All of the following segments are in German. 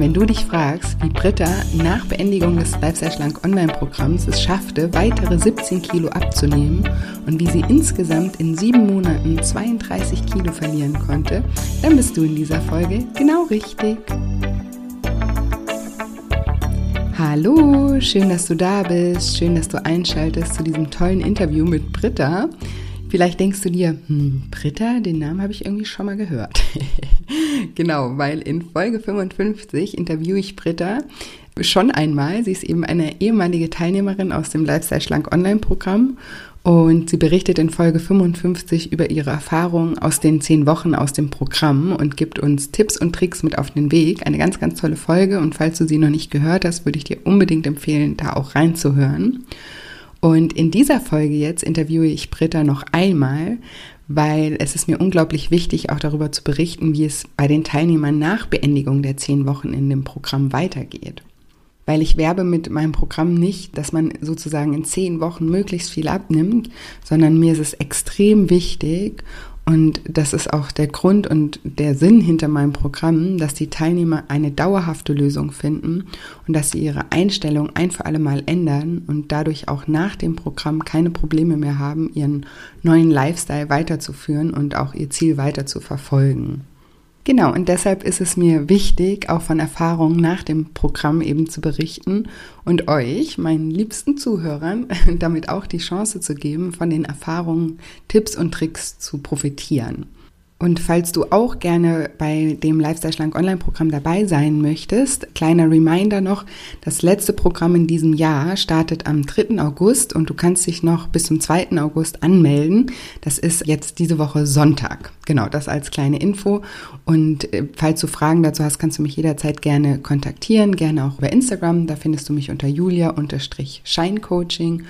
Wenn du dich fragst, wie Britta nach Beendigung des Lifestyle Schlank Online-Programms es schaffte, weitere 17 Kilo abzunehmen und wie sie insgesamt in sieben Monaten 32 Kilo verlieren konnte, dann bist du in dieser Folge genau richtig. Hallo, schön, dass du da bist, schön, dass du einschaltest zu diesem tollen Interview mit Britta. Vielleicht denkst du dir, hm, Britta, den Namen habe ich irgendwie schon mal gehört. genau, weil in Folge 55 interviewe ich Britta schon einmal. Sie ist eben eine ehemalige Teilnehmerin aus dem Lifestyle Schlank Online-Programm und sie berichtet in Folge 55 über ihre Erfahrungen aus den zehn Wochen aus dem Programm und gibt uns Tipps und Tricks mit auf den Weg. Eine ganz, ganz tolle Folge und falls du sie noch nicht gehört hast, würde ich dir unbedingt empfehlen, da auch reinzuhören. Und in dieser Folge jetzt interviewe ich Britta noch einmal, weil es ist mir unglaublich wichtig, auch darüber zu berichten, wie es bei den Teilnehmern nach Beendigung der zehn Wochen in dem Programm weitergeht. Weil ich werbe mit meinem Programm nicht, dass man sozusagen in zehn Wochen möglichst viel abnimmt, sondern mir ist es extrem wichtig und das ist auch der Grund und der Sinn hinter meinem Programm, dass die Teilnehmer eine dauerhafte Lösung finden und dass sie ihre Einstellung ein für alle Mal ändern und dadurch auch nach dem Programm keine Probleme mehr haben, ihren neuen Lifestyle weiterzuführen und auch ihr Ziel weiter zu verfolgen. Genau, und deshalb ist es mir wichtig, auch von Erfahrungen nach dem Programm eben zu berichten und euch, meinen liebsten Zuhörern, damit auch die Chance zu geben, von den Erfahrungen, Tipps und Tricks zu profitieren. Und falls du auch gerne bei dem Lifestyle Schlank Online-Programm dabei sein möchtest, kleiner Reminder noch, das letzte Programm in diesem Jahr startet am 3. August und du kannst dich noch bis zum 2. August anmelden. Das ist jetzt diese Woche Sonntag. Genau, das als kleine Info. Und äh, falls du Fragen dazu hast, kannst du mich jederzeit gerne kontaktieren, gerne auch über Instagram. Da findest du mich unter julia-scheincoaching.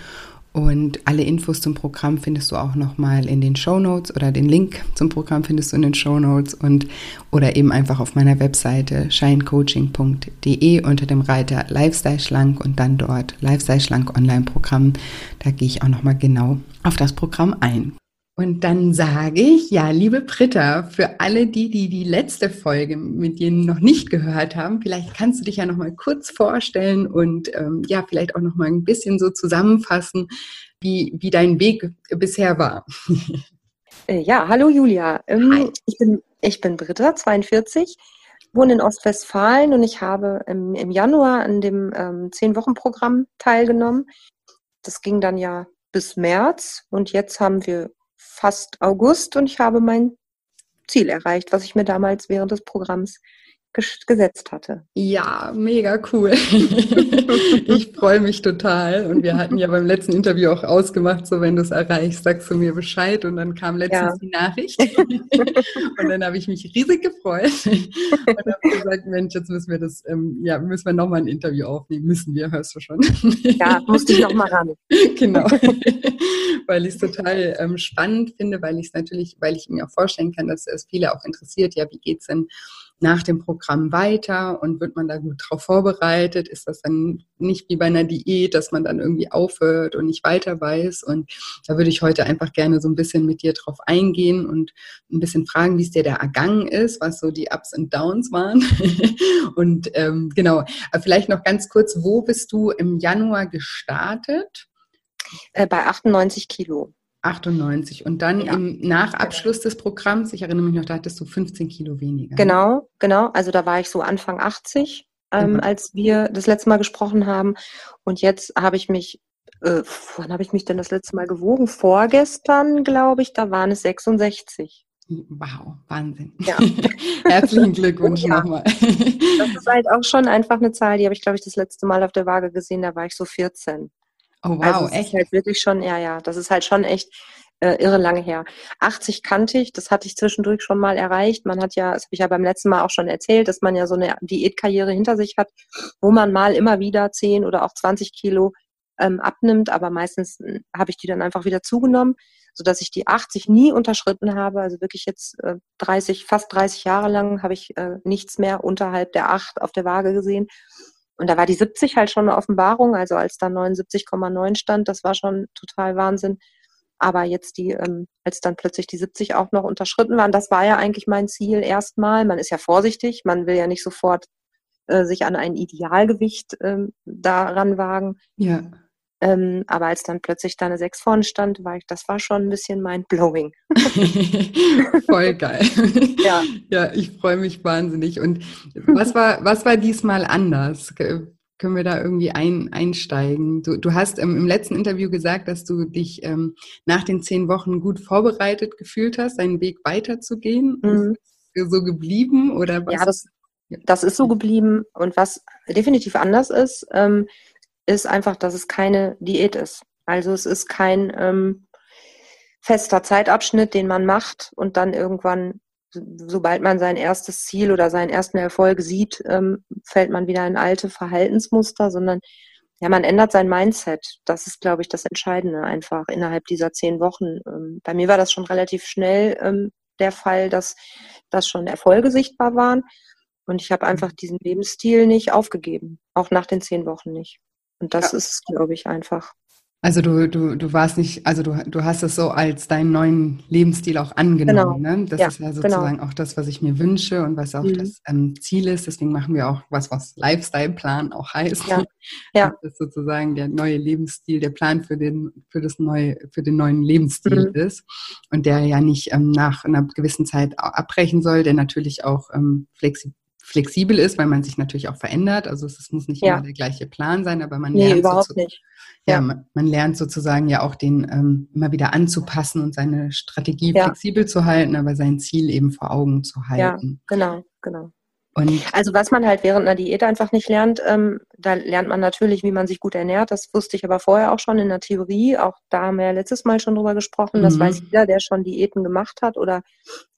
Und alle Infos zum Programm findest du auch nochmal in den Show Notes oder den Link zum Programm findest du in den Show Notes und oder eben einfach auf meiner Webseite shinecoaching.de unter dem Reiter Lifestyle Schlank und dann dort Lifestyle Schlank Online Programm. Da gehe ich auch nochmal genau auf das Programm ein. Und dann sage ich, ja, liebe Britta, für alle die, die die letzte Folge mit dir noch nicht gehört haben, vielleicht kannst du dich ja noch mal kurz vorstellen und ähm, ja, vielleicht auch noch mal ein bisschen so zusammenfassen, wie, wie dein Weg bisher war. Äh, ja, hallo Julia. Ähm, ich, bin, ich bin Britta, 42, wohne in Ostwestfalen und ich habe im, im Januar an dem ähm, 10-Wochen-Programm teilgenommen. Das ging dann ja bis März und jetzt haben wir fast August und ich habe mein Ziel erreicht, was ich mir damals während des Programms gesetzt hatte. Ja, mega cool. ich freue mich total. Und wir hatten ja beim letzten Interview auch ausgemacht, so wenn du es erreichst, sagst du mir Bescheid. Und dann kam letztens ja. die Nachricht. und dann habe ich mich riesig gefreut und habe gesagt, Mensch, jetzt müssen wir das, ähm, ja, müssen wir nochmal ein Interview aufnehmen. Müssen wir, hörst du schon. ja, musste ich nochmal ran. genau. weil ich es total ähm, spannend finde, weil ich es natürlich, weil ich mir auch vorstellen kann, dass es viele auch interessiert, ja, wie geht es denn nach dem Programm weiter und wird man da gut drauf vorbereitet? Ist das dann nicht wie bei einer Diät, dass man dann irgendwie aufhört und nicht weiter weiß? Und da würde ich heute einfach gerne so ein bisschen mit dir drauf eingehen und ein bisschen fragen, wie es dir da ergangen ist, was so die Ups und Downs waren. und ähm, genau, vielleicht noch ganz kurz, wo bist du im Januar gestartet? Äh, bei 98 Kilo. 98. Und dann ja. im, nach Abschluss des Programms, ich erinnere mich noch, da hattest du 15 Kilo weniger. Genau, genau. Also da war ich so Anfang 80, ähm, mhm. als wir das letzte Mal gesprochen haben. Und jetzt habe ich mich, äh, wann habe ich mich denn das letzte Mal gewogen? Vorgestern, glaube ich, da waren es 66. Wow, Wahnsinn. Ja. Herzlichen Glückwunsch ja. nochmal. Das ist halt auch schon einfach eine Zahl, die habe ich, glaube ich, das letzte Mal auf der Waage gesehen, da war ich so 14. Oh wow, also echt? Halt wirklich schon, ja, ja, das ist halt schon echt äh, irre lange her. 80 kannte ich, das hatte ich zwischendurch schon mal erreicht. Man hat ja, das habe ich ja beim letzten Mal auch schon erzählt, dass man ja so eine Diätkarriere hinter sich hat, wo man mal immer wieder 10 oder auch 20 Kilo ähm, abnimmt, aber meistens äh, habe ich die dann einfach wieder zugenommen, sodass ich die 80 nie unterschritten habe. Also wirklich jetzt äh, 30, fast 30 Jahre lang habe ich äh, nichts mehr unterhalb der 8 auf der Waage gesehen. Und da war die 70 halt schon eine Offenbarung. Also als da 79,9 stand, das war schon total Wahnsinn. Aber jetzt die, ähm, als dann plötzlich die 70 auch noch unterschritten waren, das war ja eigentlich mein Ziel erstmal. Man ist ja vorsichtig, man will ja nicht sofort äh, sich an ein Idealgewicht ähm, daran wagen. Ja. Ähm, aber als dann plötzlich da eine 6 vorne stand, war ich, das war schon ein bisschen mind-blowing. Voll geil. ja. ja, ich freue mich wahnsinnig. Und was war, was war diesmal anders? Können wir da irgendwie ein, einsteigen? Du, du hast ähm, im letzten Interview gesagt, dass du dich ähm, nach den zehn Wochen gut vorbereitet gefühlt hast, deinen Weg weiterzugehen. Mhm. Ist so geblieben oder was? Ja, das, das ist so geblieben. Und was definitiv anders ist, ähm, ist einfach, dass es keine Diät ist. Also es ist kein ähm, fester Zeitabschnitt, den man macht und dann irgendwann, sobald man sein erstes Ziel oder seinen ersten Erfolg sieht, ähm, fällt man wieder in alte Verhaltensmuster, sondern ja, man ändert sein Mindset. Das ist, glaube ich, das Entscheidende einfach innerhalb dieser zehn Wochen. Ähm, bei mir war das schon relativ schnell ähm, der Fall, dass, dass schon Erfolge sichtbar waren. Und ich habe einfach diesen Lebensstil nicht aufgegeben, auch nach den zehn Wochen nicht. Und das ja. ist, glaube ich, einfach. Also du, du, du warst nicht, also du, du hast es so als deinen neuen Lebensstil auch angenommen. Genau. Ne? Das ja, ist ja genau. sozusagen genau. auch das, was ich mir wünsche und was auch mhm. das ähm, Ziel ist. Deswegen machen wir auch was, was Lifestyle-Plan auch heißt. Ja. ja. Das ist sozusagen der neue Lebensstil, der Plan für den, für das neue, für den neuen Lebensstil mhm. ist. Und der ja nicht ähm, nach einer gewissen Zeit abbrechen soll, der natürlich auch ähm, flexibel flexibel ist, weil man sich natürlich auch verändert. Also es, es muss nicht ja. immer der gleiche Plan sein, aber man nee, lernt überhaupt nicht. Ja, ja man, man, lernt sozusagen ja auch den ähm, immer wieder anzupassen und seine Strategie ja. flexibel zu halten, aber sein Ziel eben vor Augen zu halten. Ja, genau, genau. Und also was man halt während einer Diät einfach nicht lernt, ähm, da lernt man natürlich, wie man sich gut ernährt. Das wusste ich aber vorher auch schon in der Theorie. Auch da haben wir ja letztes Mal schon drüber gesprochen. Das mhm. weiß jeder, der schon Diäten gemacht hat oder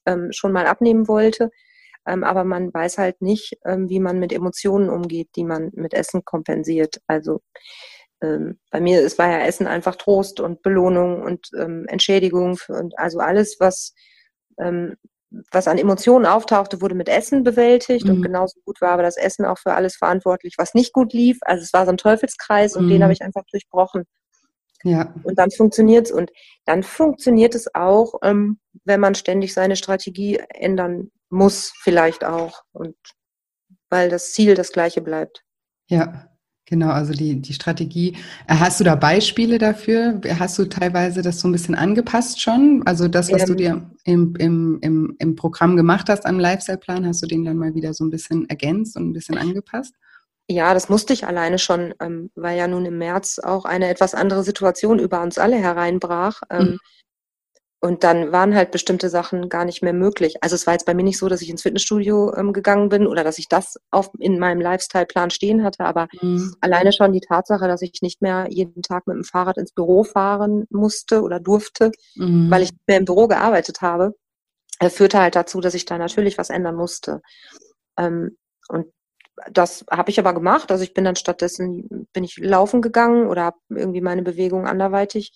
ähm, schon mal abnehmen wollte. Ähm, aber man weiß halt nicht, ähm, wie man mit Emotionen umgeht, die man mit Essen kompensiert. Also ähm, bei mir es war ja Essen einfach Trost und Belohnung und ähm, Entschädigung für, und also alles, was ähm, was an Emotionen auftauchte, wurde mit Essen bewältigt mhm. und genauso gut war aber das Essen auch für alles verantwortlich, was nicht gut lief. Also es war so ein Teufelskreis und mhm. den habe ich einfach durchbrochen. Ja. Und dann funktioniert es. Und dann funktioniert es auch, ähm, wenn man ständig seine Strategie ändern muss, vielleicht auch. Und weil das Ziel das gleiche bleibt. Ja, genau. Also die, die Strategie. Äh, hast du da Beispiele dafür? Hast du teilweise das so ein bisschen angepasst schon? Also das, was ähm, du dir im, im, im, im Programm gemacht hast am Lifestyle-Plan, hast du den dann mal wieder so ein bisschen ergänzt und ein bisschen angepasst? Ja, das musste ich alleine schon, ähm, weil ja nun im März auch eine etwas andere Situation über uns alle hereinbrach. Ähm, mhm. Und dann waren halt bestimmte Sachen gar nicht mehr möglich. Also es war jetzt bei mir nicht so, dass ich ins Fitnessstudio ähm, gegangen bin oder dass ich das auf, in meinem Lifestyle-Plan stehen hatte, aber mhm. alleine schon die Tatsache, dass ich nicht mehr jeden Tag mit dem Fahrrad ins Büro fahren musste oder durfte, mhm. weil ich nicht mehr im Büro gearbeitet habe, äh, führte halt dazu, dass ich da natürlich was ändern musste. Ähm, und das habe ich aber gemacht. Also ich bin dann stattdessen, bin ich laufen gegangen oder habe irgendwie meine Bewegung anderweitig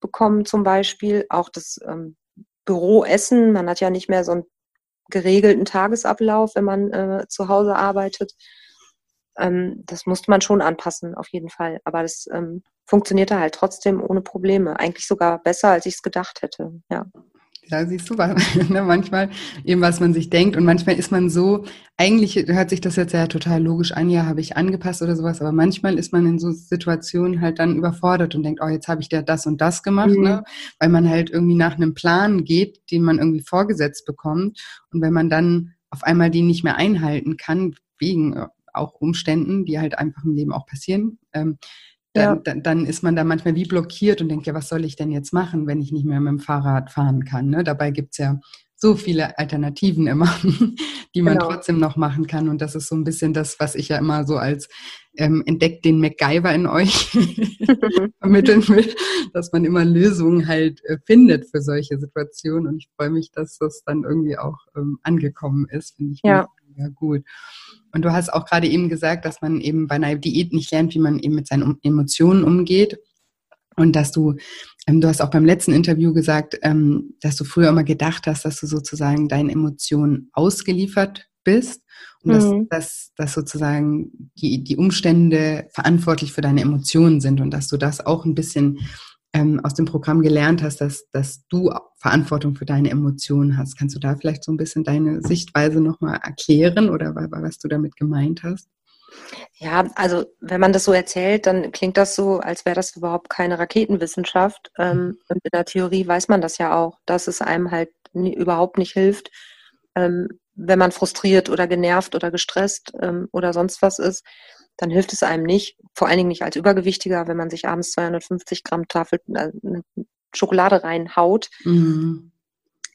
bekommen zum Beispiel. Auch das ähm, Büroessen, man hat ja nicht mehr so einen geregelten Tagesablauf, wenn man äh, zu Hause arbeitet. Ähm, das musste man schon anpassen, auf jeden Fall. Aber das ähm, funktionierte halt trotzdem ohne Probleme. Eigentlich sogar besser, als ich es gedacht hätte. Ja. Ja, siehst du, ne, manchmal eben, was man sich denkt und manchmal ist man so, eigentlich hört sich das jetzt ja total logisch an, ja, habe ich angepasst oder sowas, aber manchmal ist man in so Situationen halt dann überfordert und denkt, oh, jetzt habe ich da das und das gemacht, mhm. ne? weil man halt irgendwie nach einem Plan geht, den man irgendwie vorgesetzt bekommt und wenn man dann auf einmal den nicht mehr einhalten kann, wegen äh, auch Umständen, die halt einfach im Leben auch passieren, ähm, dann, ja. dann, dann, ist man da manchmal wie blockiert und denkt, ja, was soll ich denn jetzt machen, wenn ich nicht mehr mit dem Fahrrad fahren kann? Ne? Dabei gibt's ja so viele Alternativen immer, die man genau. trotzdem noch machen kann. Und das ist so ein bisschen das, was ich ja immer so als ähm, entdeckt den MacGyver in euch vermitteln will, dass man immer Lösungen halt äh, findet für solche Situationen. Und ich freue mich, dass das dann irgendwie auch ähm, angekommen ist. Finde ich ja. Mega gut. Und du hast auch gerade eben gesagt, dass man eben bei einer Diät nicht lernt, wie man eben mit seinen Emotionen umgeht. Und dass du, ähm, du hast auch beim letzten Interview gesagt, ähm, dass du früher immer gedacht hast, dass du sozusagen deinen Emotionen ausgeliefert bist und mhm. dass, dass, dass sozusagen die, die Umstände verantwortlich für deine Emotionen sind und dass du das auch ein bisschen ähm, aus dem Programm gelernt hast, dass, dass du Verantwortung für deine Emotionen hast. Kannst du da vielleicht so ein bisschen deine Sichtweise nochmal erklären oder was du damit gemeint hast? Ja, also wenn man das so erzählt, dann klingt das so, als wäre das überhaupt keine Raketenwissenschaft. Ähm, mhm. und in der Theorie weiß man das ja auch, dass es einem halt überhaupt nicht hilft, ähm, wenn man frustriert oder genervt oder gestresst ähm, oder sonst was ist, dann hilft es einem nicht. Vor allen Dingen nicht als Übergewichtiger, wenn man sich abends 250 Gramm Tafel äh, Schokolade reinhaut. Mhm.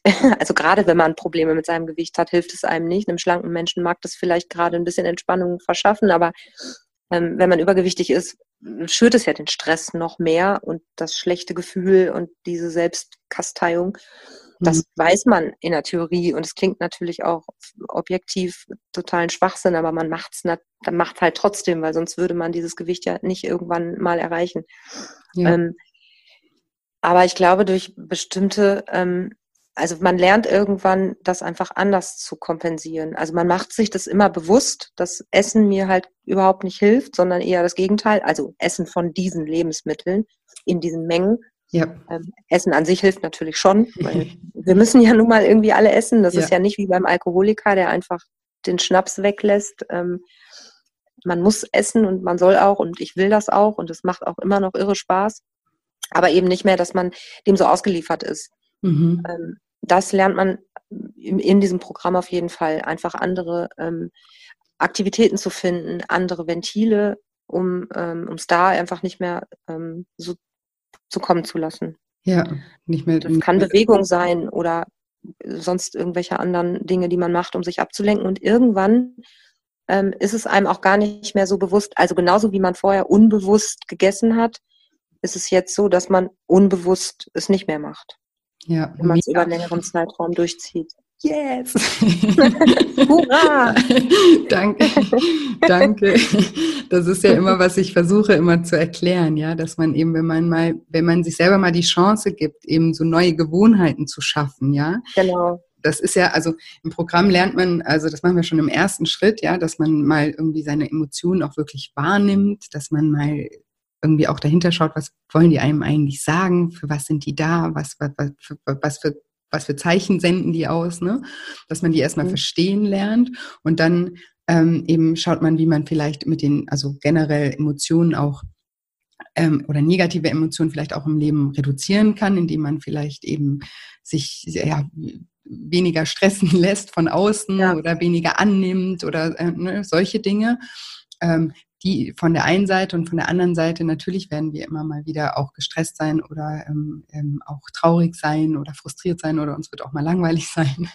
Also gerade wenn man Probleme mit seinem Gewicht hat, hilft es einem nicht. Einem schlanken Menschen mag das vielleicht gerade ein bisschen Entspannung verschaffen, aber ähm, wenn man übergewichtig ist, schürt es ja den Stress noch mehr und das schlechte Gefühl und diese Selbstkasteiung. Das mhm. weiß man in der Theorie und es klingt natürlich auch objektiv totalen Schwachsinn, aber man macht es dann macht halt trotzdem, weil sonst würde man dieses Gewicht ja nicht irgendwann mal erreichen. Ja. Ähm, aber ich glaube, durch bestimmte ähm, also man lernt irgendwann, das einfach anders zu kompensieren. Also man macht sich das immer bewusst, dass Essen mir halt überhaupt nicht hilft, sondern eher das Gegenteil. Also Essen von diesen Lebensmitteln in diesen Mengen. Ja. Ähm, essen an sich hilft natürlich schon, weil wir müssen ja nun mal irgendwie alle essen. Das ja. ist ja nicht wie beim Alkoholiker, der einfach den Schnaps weglässt. Ähm, man muss essen und man soll auch und ich will das auch und es macht auch immer noch irre Spaß. Aber eben nicht mehr, dass man dem so ausgeliefert ist. Mhm. Ähm, das lernt man in, in, diesem Programm auf jeden Fall, einfach andere ähm, Aktivitäten zu finden, andere Ventile, um ähm, es da einfach nicht mehr ähm, so zu kommen zu lassen. Ja, nicht mehr. Das kann Bewegung sein oder sonst irgendwelche anderen Dinge, die man macht, um sich abzulenken. Und irgendwann ähm, ist es einem auch gar nicht mehr so bewusst. Also genauso wie man vorher unbewusst gegessen hat, ist es jetzt so, dass man unbewusst es nicht mehr macht. Ja, wenn man es über einen längeren Zeitraum durchzieht. Yes! Hurra! danke, danke. Das ist ja immer, was ich versuche immer zu erklären, ja, dass man eben, wenn man mal, wenn man sich selber mal die Chance gibt, eben so neue Gewohnheiten zu schaffen, ja. Genau. Das ist ja, also im Programm lernt man, also das machen wir schon im ersten Schritt, ja, dass man mal irgendwie seine Emotionen auch wirklich wahrnimmt, dass man mal irgendwie auch dahinter schaut, was wollen die einem eigentlich sagen, für was sind die da, was, was, was, für, was für was für Zeichen senden die aus, ne? dass man die erstmal mhm. verstehen lernt und dann ähm, eben schaut man, wie man vielleicht mit den, also generell Emotionen auch ähm, oder negative Emotionen vielleicht auch im Leben reduzieren kann, indem man vielleicht eben sich ja, weniger stressen lässt von außen ja. oder weniger annimmt oder äh, ne, solche Dinge. Ähm, die von der einen Seite und von der anderen Seite natürlich werden wir immer mal wieder auch gestresst sein oder ähm, ähm, auch traurig sein oder frustriert sein oder uns wird auch mal langweilig sein.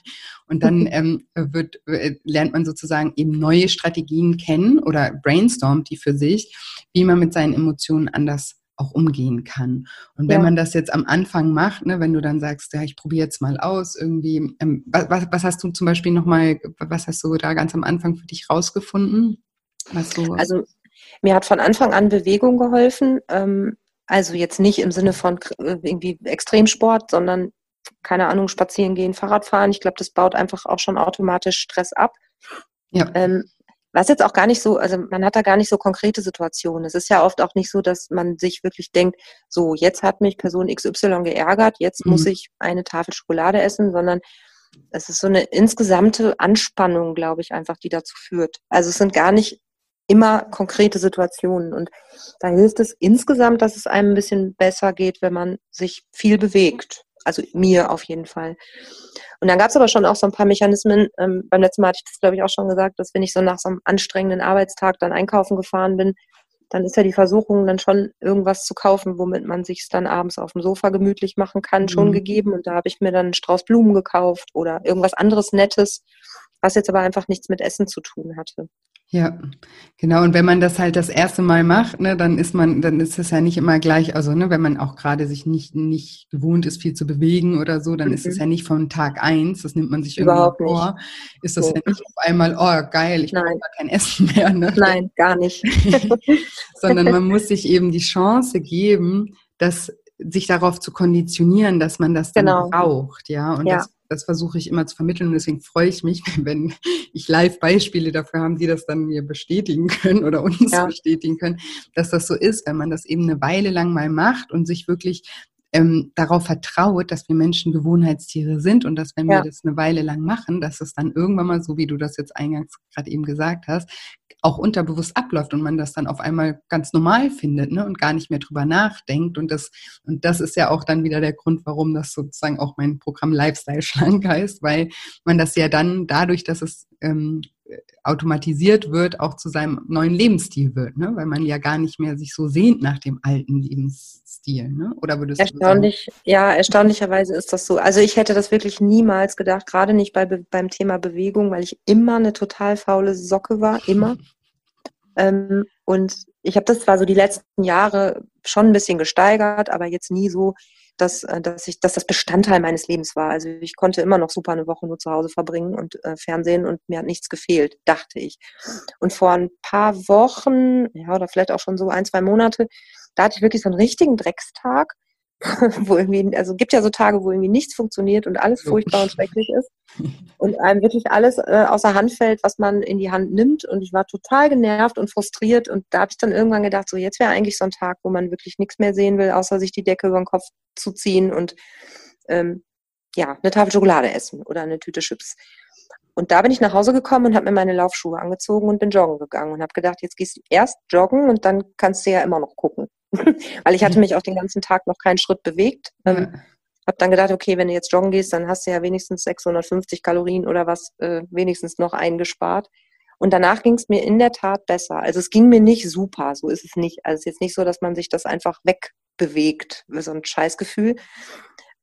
Und dann ähm, wird, äh, lernt man sozusagen eben neue Strategien kennen oder brainstormt die für sich, wie man mit seinen Emotionen anders auch umgehen kann. Und wenn ja. man das jetzt am Anfang macht, ne, wenn du dann sagst, ja, ich probiere jetzt mal aus, irgendwie, ähm, was, was hast du zum Beispiel nochmal, was hast du da ganz am Anfang für dich rausgefunden? Was du also mir hat von Anfang an Bewegung geholfen. Ähm, also jetzt nicht im Sinne von äh, irgendwie Extremsport, sondern keine Ahnung, spazieren gehen, Fahrrad fahren. Ich glaube, das baut einfach auch schon automatisch Stress ab. Ja. Ähm, was jetzt auch gar nicht so, also man hat da gar nicht so konkrete Situationen. Es ist ja oft auch nicht so, dass man sich wirklich denkt, so, jetzt hat mich Person XY geärgert, jetzt mhm. muss ich eine Tafel Schokolade essen, sondern es ist so eine insgesamte Anspannung, glaube ich, einfach, die dazu führt. Also es sind gar nicht immer konkrete Situationen. Und da hilft es insgesamt, dass es einem ein bisschen besser geht, wenn man sich viel bewegt. Also mir auf jeden Fall. Und dann gab es aber schon auch so ein paar Mechanismen. Ähm, beim letzten Mal hatte ich das, glaube ich, auch schon gesagt, dass wenn ich so nach so einem anstrengenden Arbeitstag dann einkaufen gefahren bin, dann ist ja die Versuchung, dann schon irgendwas zu kaufen, womit man sich dann abends auf dem Sofa gemütlich machen kann, mhm. schon gegeben. Und da habe ich mir dann einen Strauß Blumen gekauft oder irgendwas anderes Nettes, was jetzt aber einfach nichts mit Essen zu tun hatte. Ja, genau. Und wenn man das halt das erste Mal macht, ne, dann ist man, dann ist es ja nicht immer gleich, also ne, wenn man auch gerade sich nicht, nicht gewohnt ist, viel zu bewegen oder so, dann mhm. ist es mhm. ja nicht von Tag eins, das nimmt man sich Überhaupt irgendwie vor. Ist das nee. ja nicht auf einmal, oh geil, ich brauche kein Essen mehr. Ne? Nein, gar nicht. Sondern man muss sich eben die Chance geben, dass sich darauf zu konditionieren, dass man das dann genau. braucht, ja. Und ja. das das versuche ich immer zu vermitteln und deswegen freue ich mich, wenn ich Live-Beispiele dafür habe, die das dann mir bestätigen können oder uns ja. bestätigen können, dass das so ist, wenn man das eben eine Weile lang mal macht und sich wirklich ähm, darauf vertraut, dass wir Menschen Gewohnheitstiere sind und dass wenn ja. wir das eine Weile lang machen, dass es dann irgendwann mal, so wie du das jetzt eingangs gerade eben gesagt hast, auch unterbewusst abläuft und man das dann auf einmal ganz normal findet ne, und gar nicht mehr drüber nachdenkt. Und das, und das ist ja auch dann wieder der Grund, warum das sozusagen auch mein Programm Lifestyle schlank heißt, weil man das ja dann dadurch, dass es ähm, automatisiert wird, auch zu seinem neuen Lebensstil wird, ne? weil man ja gar nicht mehr sich so sehnt nach dem alten Lebensstil. Ne? Oder würdest Erstaunlich, du sagen? ja, erstaunlicherweise ist das so. Also ich hätte das wirklich niemals gedacht, gerade nicht bei, beim Thema Bewegung, weil ich immer eine total faule Socke war, immer. ähm, und ich habe das zwar so die letzten Jahre schon ein bisschen gesteigert, aber jetzt nie so, dass, äh, dass, ich, dass das Bestandteil meines Lebens war. Also ich konnte immer noch super eine Woche nur zu Hause verbringen und äh, Fernsehen und mir hat nichts gefehlt, dachte ich. Und vor ein paar Wochen, ja, oder vielleicht auch schon so ein, zwei Monate, da hatte ich wirklich so einen richtigen Dreckstag wo irgendwie, also gibt ja so Tage, wo irgendwie nichts funktioniert und alles furchtbar und schrecklich ist und einem wirklich alles äh, außer Hand fällt, was man in die Hand nimmt und ich war total genervt und frustriert und da habe ich dann irgendwann gedacht, so jetzt wäre eigentlich so ein Tag, wo man wirklich nichts mehr sehen will, außer sich die Decke über den Kopf zu ziehen und ähm, ja, eine Tafel Schokolade essen oder eine Tüte Chips. Und da bin ich nach Hause gekommen und habe mir meine Laufschuhe angezogen und bin joggen gegangen und habe gedacht, jetzt gehst du erst joggen und dann kannst du ja immer noch gucken. Weil ich hatte mich auch den ganzen Tag noch keinen Schritt bewegt. Ähm, ja. Habe dann gedacht, okay, wenn du jetzt joggen gehst, dann hast du ja wenigstens 650 Kalorien oder was äh, wenigstens noch eingespart. Und danach ging es mir in der Tat besser. Also es ging mir nicht super, so ist es nicht. Also es ist jetzt nicht so, dass man sich das einfach wegbewegt, so ein Scheißgefühl.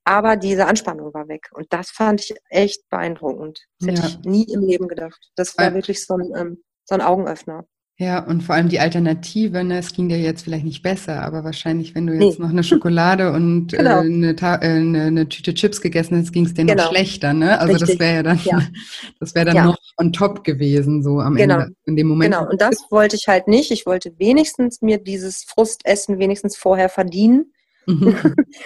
Aber diese Anspannung war weg. Und das fand ich echt beeindruckend. Das hätte ja. ich nie im Leben gedacht. Das war wirklich so ein, ähm, so ein Augenöffner. Ja, und vor allem die Alternative, ne, es ging dir jetzt vielleicht nicht besser, aber wahrscheinlich, wenn du jetzt nee. noch eine Schokolade und äh, genau. äh, eine, äh, eine, eine, Tüte Chips gegessen hast, ging es dir genau. noch schlechter, ne? Also Richtig. das wäre ja dann, ja. das wäre dann ja. noch on top gewesen, so am genau. Ende, in dem Moment. Genau, und das wollte ich halt nicht. Ich wollte wenigstens mir dieses Frustessen wenigstens vorher verdienen. Mhm.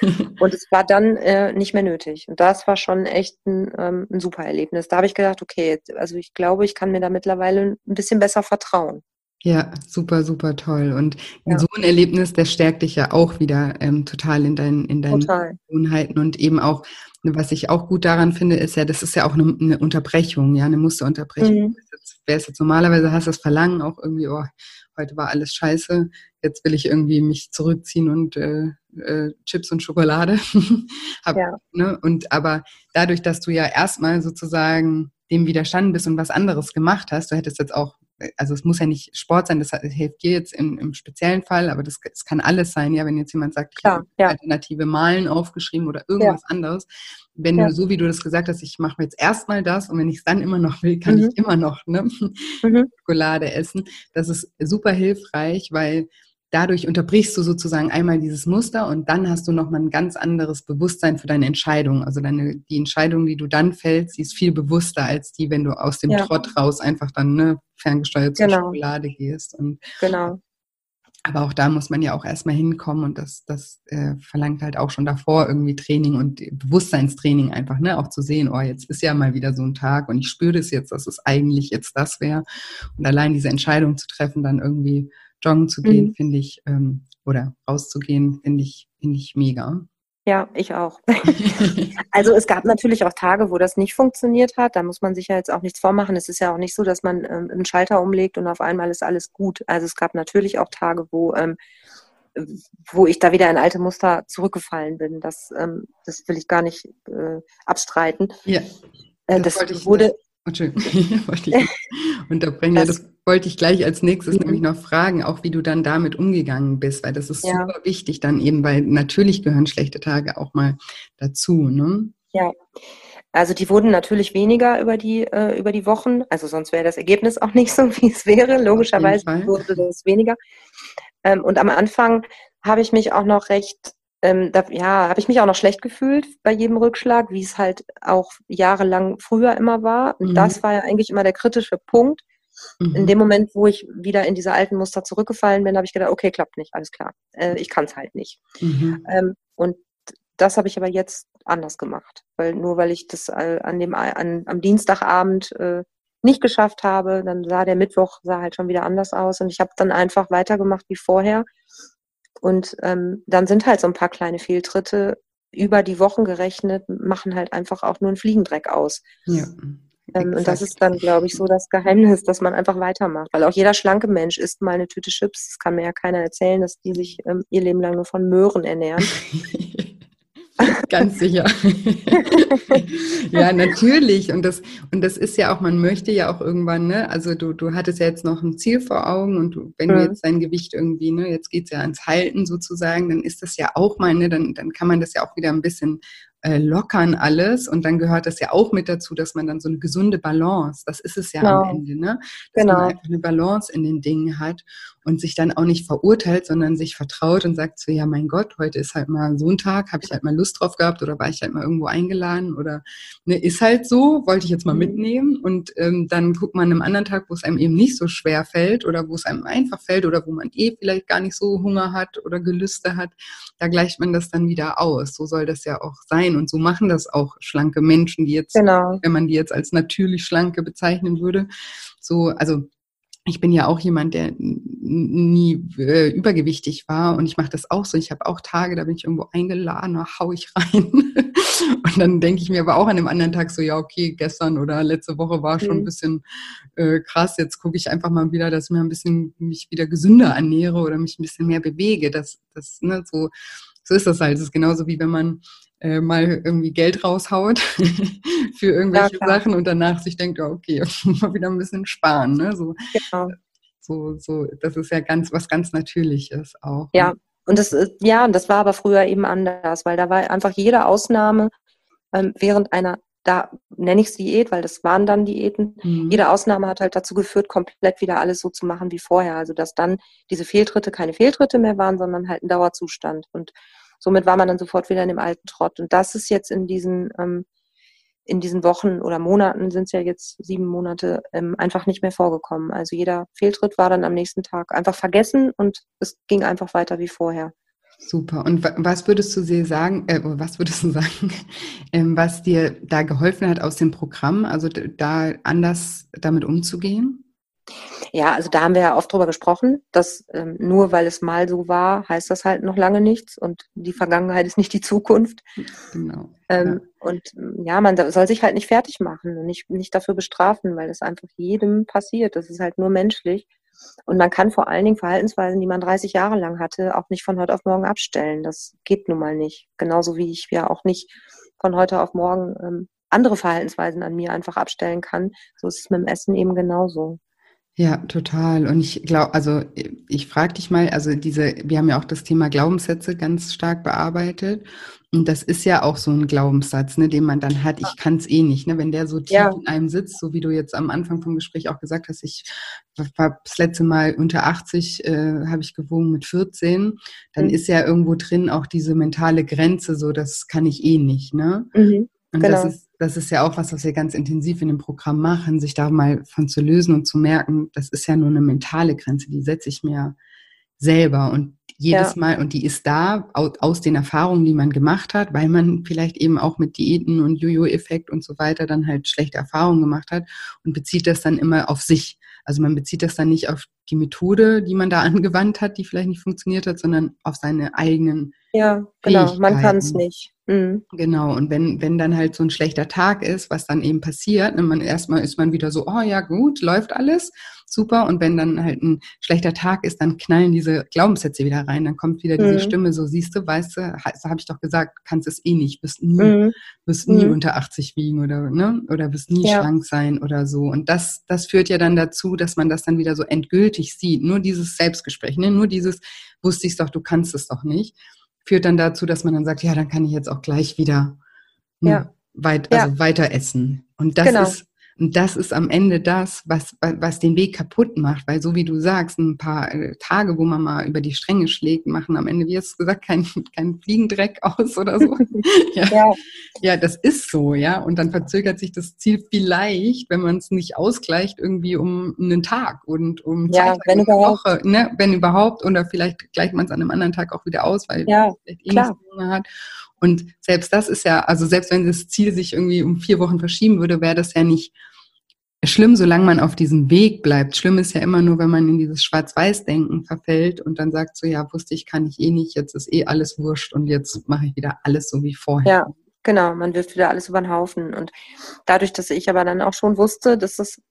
und es war dann äh, nicht mehr nötig. Und das war schon echt ein, ähm, ein super Erlebnis. Da habe ich gedacht, okay, also ich glaube, ich kann mir da mittlerweile ein bisschen besser vertrauen. Ja, super, super toll. Und ja. so ein Erlebnis, das stärkt dich ja auch wieder ähm, total in deinen, in deinen Gewohnheiten und eben auch, was ich auch gut daran finde, ist ja, das ist ja auch eine, eine Unterbrechung, ja, eine Musterunterbrechung. Mhm. Wer es jetzt normalerweise hast, das Verlangen auch irgendwie, oh, heute war alles scheiße, jetzt will ich irgendwie mich zurückziehen und äh, äh, Chips und Schokolade. Hab, ja. ne? Und aber dadurch, dass du ja erstmal sozusagen dem widerstanden bist und was anderes gemacht hast, du hättest jetzt auch also es muss ja nicht Sport sein, das hilft dir jetzt im, im speziellen Fall, aber das, das, kann alles sein, ja, wenn jetzt jemand sagt, Klar, ja. alternative Malen aufgeschrieben oder irgendwas ja. anderes. Wenn ja. du, so wie du das gesagt hast, ich mache jetzt erstmal das und wenn ich es dann immer noch will, kann mhm. ich immer noch ne, mhm. Schokolade essen. Das ist super hilfreich, weil dadurch unterbrichst du sozusagen einmal dieses Muster und dann hast du nochmal ein ganz anderes Bewusstsein für deine Entscheidung. Also deine, die Entscheidung, die du dann fällst, die ist viel bewusster als die, wenn du aus dem ja. Trott raus einfach dann ne, ferngesteuert zur genau. Schokolade gehst. Und, genau. Aber auch da muss man ja auch erstmal hinkommen und das, das äh, verlangt halt auch schon davor irgendwie Training und Bewusstseinstraining einfach, ne? Auch zu sehen, oh, jetzt ist ja mal wieder so ein Tag und ich spüre das jetzt, dass es eigentlich jetzt das wäre. Und allein diese Entscheidung zu treffen, dann irgendwie joggen zu gehen, mhm. finde ich, ähm, oder rauszugehen, finde ich, finde ich mega. Ja, ich auch. also es gab natürlich auch Tage, wo das nicht funktioniert hat. Da muss man sich ja jetzt auch nichts vormachen. Es ist ja auch nicht so, dass man ähm, einen Schalter umlegt und auf einmal ist alles gut. Also es gab natürlich auch Tage, wo, ähm, wo ich da wieder in alte Muster zurückgefallen bin. Das, ähm, das will ich gar nicht äh, abstreiten. Ja, äh, das, das wurde, Entschuldigung, wollte ich unterbrechen. Das, ja, das wollte ich gleich als nächstes mhm. nämlich noch fragen, auch wie du dann damit umgegangen bist, weil das ist ja. super wichtig dann eben, weil natürlich gehören schlechte Tage auch mal dazu. Ne? Ja, also die wurden natürlich weniger über die, äh, über die Wochen, also sonst wäre das Ergebnis auch nicht so, wie es wäre. Logischerweise wurde das weniger. Ähm, und am Anfang habe ich mich auch noch recht ähm, da, ja, habe ich mich auch noch schlecht gefühlt bei jedem Rückschlag, wie es halt auch jahrelang früher immer war. Und mhm. das war ja eigentlich immer der kritische Punkt. Mhm. In dem Moment, wo ich wieder in diese alten Muster zurückgefallen bin, habe ich gedacht, okay, klappt nicht, alles klar. Äh, ich kann es halt nicht. Mhm. Ähm, und das habe ich aber jetzt anders gemacht. Weil nur weil ich das äh, an dem an, am Dienstagabend äh, nicht geschafft habe, dann sah der Mittwoch sah halt schon wieder anders aus und ich habe dann einfach weitergemacht wie vorher und ähm, dann sind halt so ein paar kleine Fehltritte über die Wochen gerechnet, machen halt einfach auch nur einen Fliegendreck aus. Ja. Ähm, und das ist dann, glaube ich, so das Geheimnis, dass man einfach weitermacht. Weil auch jeder schlanke Mensch isst mal eine Tüte Chips. Das kann mir ja keiner erzählen, dass die sich ähm, ihr Leben lang nur von Möhren ernähren. Ganz sicher. ja, natürlich. Und das, und das ist ja auch, man möchte ja auch irgendwann, ne, also du, du hattest ja jetzt noch ein Ziel vor Augen und du, wenn mhm. du jetzt dein Gewicht irgendwie, ne, jetzt geht's ja ans Halten sozusagen, dann ist das ja auch mal, ne, dann, dann kann man das ja auch wieder ein bisschen äh, lockern alles und dann gehört das ja auch mit dazu, dass man dann so eine gesunde Balance, das ist es ja genau. am Ende, ne? Dass genau. man einfach eine Balance in den Dingen hat und sich dann auch nicht verurteilt, sondern sich vertraut und sagt so, ja mein Gott, heute ist halt mal so ein Tag, habe ich halt mal Lust drauf gehabt oder war ich halt mal irgendwo eingeladen oder ne, ist halt so, wollte ich jetzt mal mhm. mitnehmen und ähm, dann guckt man einem anderen Tag, wo es einem eben nicht so schwer fällt oder wo es einem einfach fällt oder wo man eh vielleicht gar nicht so Hunger hat oder Gelüste hat, da gleicht man das dann wieder aus. So soll das ja auch sein und so machen das auch schlanke Menschen, die jetzt, genau. wenn man die jetzt als natürlich schlanke bezeichnen würde, so, also ich bin ja auch jemand, der nie äh, übergewichtig war und ich mache das auch so. Ich habe auch Tage, da bin ich irgendwo eingeladen, da hau ich rein. und dann denke ich mir aber auch an dem anderen Tag so, ja, okay, gestern oder letzte Woche war schon mhm. ein bisschen äh, krass. Jetzt gucke ich einfach mal wieder, dass ich mir ein bisschen mich wieder gesünder ernähre oder mich ein bisschen mehr bewege. Das, das, ne, so, so ist das halt. Es ist genauso wie wenn man äh, mal irgendwie Geld raushaut für irgendwelche ja, Sachen und danach sich denkt, ja, okay, mal wieder ein bisschen sparen. Ne? So, genau. so, so, das ist ja ganz was ganz Natürliches auch. Ja, ne? und das ist, ja, und das war aber früher eben anders, weil da war einfach jede Ausnahme ähm, während einer da nenne ich es Diät, weil das waren dann Diäten. Mhm. Jede Ausnahme hat halt dazu geführt, komplett wieder alles so zu machen wie vorher. Also dass dann diese Fehltritte keine Fehltritte mehr waren, sondern halt ein Dauerzustand. Und somit war man dann sofort wieder in dem alten Trott. Und das ist jetzt in diesen, ähm, in diesen Wochen oder Monaten, sind es ja jetzt sieben Monate, ähm, einfach nicht mehr vorgekommen. Also jeder Fehltritt war dann am nächsten Tag einfach vergessen und es ging einfach weiter wie vorher. Super. Und was würdest du dir sagen, äh, was würdest du sagen, ähm, was dir da geholfen hat aus dem Programm, also da anders damit umzugehen? Ja, also da haben wir ja oft drüber gesprochen, dass ähm, nur weil es mal so war, heißt das halt noch lange nichts und die Vergangenheit ist nicht die Zukunft. Genau. Ähm, ja. Und ja, man soll sich halt nicht fertig machen und nicht, nicht dafür bestrafen, weil das einfach jedem passiert. Das ist halt nur menschlich. Und man kann vor allen Dingen Verhaltensweisen, die man 30 Jahre lang hatte, auch nicht von heute auf morgen abstellen. Das geht nun mal nicht. Genauso wie ich ja auch nicht von heute auf morgen ähm, andere Verhaltensweisen an mir einfach abstellen kann. So ist es mit dem Essen eben genauso. Ja, total. Und ich glaube, also ich frage dich mal, also diese, wir haben ja auch das Thema Glaubenssätze ganz stark bearbeitet. Und das ist ja auch so ein Glaubenssatz, ne, den man dann hat, ich kann es eh nicht. Ne? Wenn der so tief ja. in einem sitzt, so wie du jetzt am Anfang vom Gespräch auch gesagt hast, ich war das letzte Mal unter 80, äh, habe ich gewogen mit 14, dann mhm. ist ja irgendwo drin auch diese mentale Grenze, so das kann ich eh nicht. Ne? Mhm. Und genau. das ist das ist ja auch was, was wir ganz intensiv in dem Programm machen, sich da mal von zu lösen und zu merken, das ist ja nur eine mentale Grenze, die setze ich mir selber und jedes ja. Mal, und die ist da aus, den Erfahrungen, die man gemacht hat, weil man vielleicht eben auch mit Diäten und Jojo-Effekt und so weiter dann halt schlechte Erfahrungen gemacht hat und bezieht das dann immer auf sich. Also man bezieht das dann nicht auf die Methode, die man da angewandt hat, die vielleicht nicht funktioniert hat, sondern auf seine eigenen Ja, genau, man kann es nicht. Mhm. Genau, und wenn, wenn dann halt so ein schlechter Tag ist, was dann eben passiert, und man erstmal ist man wieder so, oh ja, gut, läuft alles, super. Und wenn dann halt ein schlechter Tag ist, dann knallen diese Glaubenssätze wieder rein. Dann kommt wieder diese mhm. Stimme, so siehst du, weißt du, habe ich doch gesagt, kannst es eh nicht, wirst nie, mhm. wirst nie mhm. unter 80 wiegen oder, ne, oder wirst nie ja. schlank sein oder so. Und das, das führt ja dann dazu, dass man das dann wieder so endgültig sieht. Nur dieses Selbstgespräch, ne? nur dieses, wusste ich doch, du kannst es doch nicht führt dann dazu, dass man dann sagt, ja, dann kann ich jetzt auch gleich wieder ne, ja. weit, also ja. weiter essen. Und das genau. ist und das ist am Ende das, was, was den Weg kaputt macht, weil so wie du sagst, ein paar äh, Tage, wo man mal über die Stränge schlägt, machen am Ende, wie hast du gesagt, kein, kein Fliegendreck aus oder so. ja. ja. ja, das ist so, ja. Und dann verzögert sich das Ziel vielleicht, wenn man es nicht ausgleicht, irgendwie um einen Tag und um ja, zwei Tage Woche, ne? wenn überhaupt, oder vielleicht gleicht man es an einem anderen Tag auch wieder aus, weil ja, vielleicht eh klar. Hat. Und selbst das ist ja, also selbst wenn das Ziel sich irgendwie um vier Wochen verschieben würde, wäre das ja nicht schlimm, solange man auf diesem Weg bleibt. Schlimm ist ja immer nur, wenn man in dieses Schwarz-Weiß-Denken verfällt und dann sagt so, ja, wusste ich, kann ich eh nicht, jetzt ist eh alles wurscht und jetzt mache ich wieder alles so wie vorher. Ja, genau, man wirft wieder alles über den Haufen. Und dadurch, dass ich aber dann auch schon wusste, dass das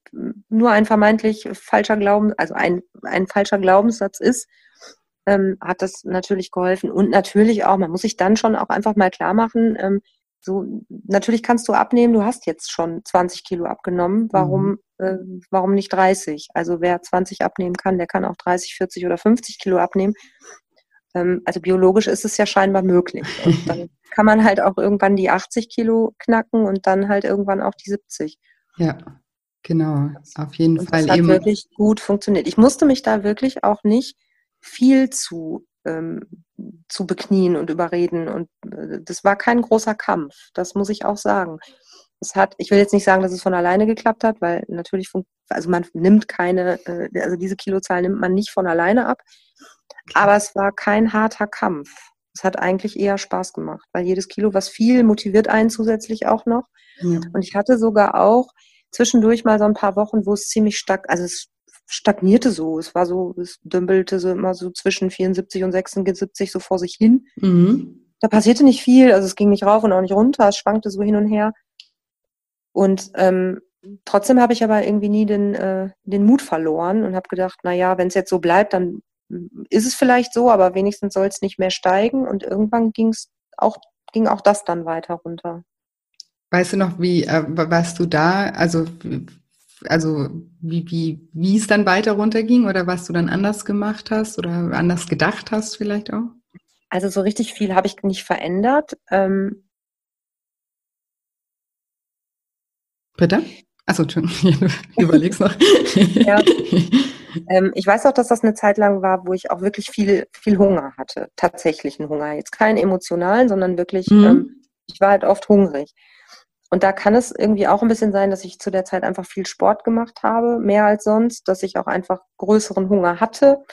nur ein vermeintlich falscher Glauben, also ein, ein falscher Glaubenssatz ist, ähm, hat das natürlich geholfen. Und natürlich auch, man muss sich dann schon auch einfach mal klar machen, ähm, so, natürlich kannst du abnehmen, du hast jetzt schon 20 Kilo abgenommen, warum, mhm. äh, warum nicht 30? Also wer 20 abnehmen kann, der kann auch 30, 40 oder 50 Kilo abnehmen. Ähm, also biologisch ist es ja scheinbar möglich. Und dann kann man halt auch irgendwann die 80 Kilo knacken und dann halt irgendwann auch die 70. Ja, genau, auf jeden und Fall. Das hat eben. wirklich gut funktioniert. Ich musste mich da wirklich auch nicht viel zu ähm, zu beknien und überreden. Und das war kein großer Kampf, das muss ich auch sagen. Es hat, ich will jetzt nicht sagen, dass es von alleine geklappt hat, weil natürlich, also man nimmt keine, äh, also diese Kilozahl nimmt man nicht von alleine ab. Aber es war kein harter Kampf. Es hat eigentlich eher Spaß gemacht, weil jedes Kilo, was viel, motiviert einen zusätzlich auch noch. Ja. Und ich hatte sogar auch zwischendurch mal so ein paar Wochen, wo es ziemlich stark, also es stagnierte so. Es war so, es dümpelte so immer so zwischen 74 und 76 so vor sich hin. Mhm. Da passierte nicht viel, also es ging nicht rauf und auch nicht runter, es schwankte so hin und her. Und ähm, trotzdem habe ich aber irgendwie nie den, äh, den Mut verloren und habe gedacht, na ja, wenn es jetzt so bleibt, dann ist es vielleicht so, aber wenigstens soll es nicht mehr steigen. Und irgendwann ging's auch, ging auch das dann weiter runter. Weißt du noch, wie äh, warst du da? Also also wie, wie, wie es dann weiter runterging oder was du dann anders gemacht hast oder anders gedacht hast vielleicht auch? Also so richtig viel habe ich nicht verändert. Ähm Bitte? Achso, du überlegst noch. ja. Ähm, ich weiß auch, dass das eine Zeit lang war, wo ich auch wirklich viel, viel Hunger hatte. Tatsächlichen Hunger. Jetzt keinen emotionalen, sondern wirklich, mhm. ähm, ich war halt oft hungrig. Und da kann es irgendwie auch ein bisschen sein, dass ich zu der Zeit einfach viel Sport gemacht habe, mehr als sonst, dass ich auch einfach größeren Hunger hatte.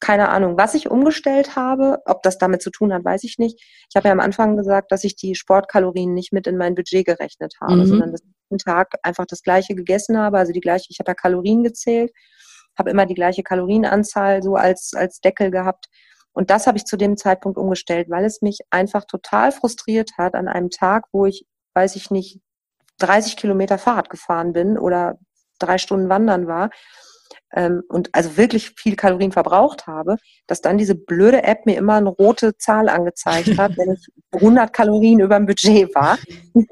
Keine Ahnung, was ich umgestellt habe, ob das damit zu tun hat, weiß ich nicht. Ich habe ja am Anfang gesagt, dass ich die Sportkalorien nicht mit in mein Budget gerechnet habe, mhm. sondern dass ich jeden Tag einfach das gleiche gegessen habe, also die gleiche, ich habe ja Kalorien gezählt, habe immer die gleiche Kalorienanzahl so als, als Deckel gehabt. Und das habe ich zu dem Zeitpunkt umgestellt, weil es mich einfach total frustriert hat an einem Tag, wo ich weiß ich nicht, 30 Kilometer Fahrrad gefahren bin oder drei Stunden wandern war ähm, und also wirklich viel Kalorien verbraucht habe, dass dann diese blöde App mir immer eine rote Zahl angezeigt hat, wenn ich 100 Kalorien über dem Budget war. und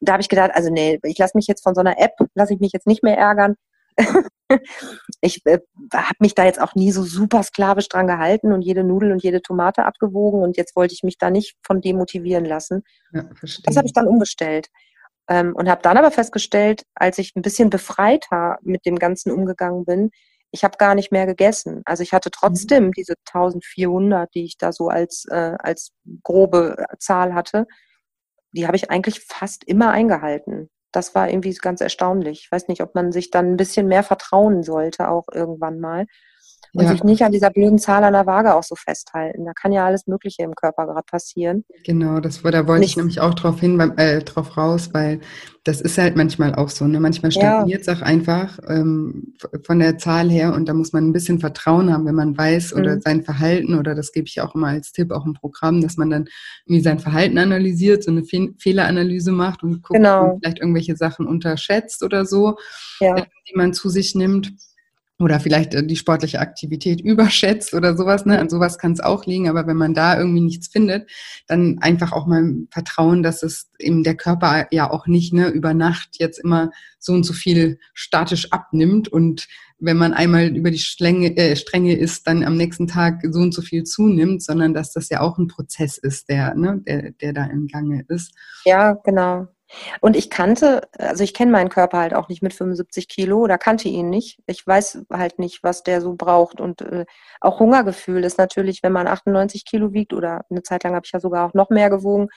da habe ich gedacht, also nee, ich lasse mich jetzt von so einer App, lasse ich mich jetzt nicht mehr ärgern. ich äh, habe mich da jetzt auch nie so super sklavisch dran gehalten und jede Nudel und jede Tomate abgewogen und jetzt wollte ich mich da nicht von demotivieren lassen. Ja, das habe ich dann umgestellt. Ähm, und habe dann aber festgestellt, als ich ein bisschen befreiter mit dem Ganzen umgegangen bin, ich habe gar nicht mehr gegessen. Also ich hatte trotzdem mhm. diese 1400, die ich da so als, äh, als grobe Zahl hatte, die habe ich eigentlich fast immer eingehalten das war irgendwie ganz erstaunlich. Ich weiß nicht, ob man sich dann ein bisschen mehr vertrauen sollte, auch irgendwann mal. Und ja. sich nicht an dieser blöden Zahl an der Waage auch so festhalten. Da kann ja alles Mögliche im Körper gerade passieren. Genau, das da wollte nicht. ich nämlich auch drauf hin, äh, drauf raus, weil das ist halt manchmal auch so. Ne? Manchmal stagniert es ja. auch einfach ähm, von der Zahl her und da muss man ein bisschen Vertrauen haben, wenn man weiß oder mhm. sein Verhalten oder das gebe ich auch immer als Tipp auch im Programm, dass man dann irgendwie sein Verhalten analysiert, so eine Fe Fehleranalyse macht und guckt, genau. vielleicht irgendwelche Sachen unterschätzt oder so, ja. die man zu sich nimmt oder vielleicht äh, die sportliche Aktivität überschätzt oder sowas. Ne? An sowas kann es auch liegen, aber wenn man da irgendwie nichts findet, dann einfach auch mal vertrauen, dass es eben der Körper ja auch nicht ne, über Nacht jetzt immer so und so viel statisch abnimmt und wenn man einmal über die Stränge, äh, Stränge ist, dann am nächsten Tag so und so viel zunimmt, sondern dass das ja auch ein Prozess ist, der, ne, der, der da im Gange ist. Ja, genau. Und ich kannte, also ich kenne meinen Körper halt auch nicht mit 75 Kilo oder kannte ihn nicht. Ich weiß halt nicht, was der so braucht. Und äh, auch Hungergefühl ist natürlich, wenn man 98 Kilo wiegt oder eine Zeit lang habe ich ja sogar auch noch mehr gewogen.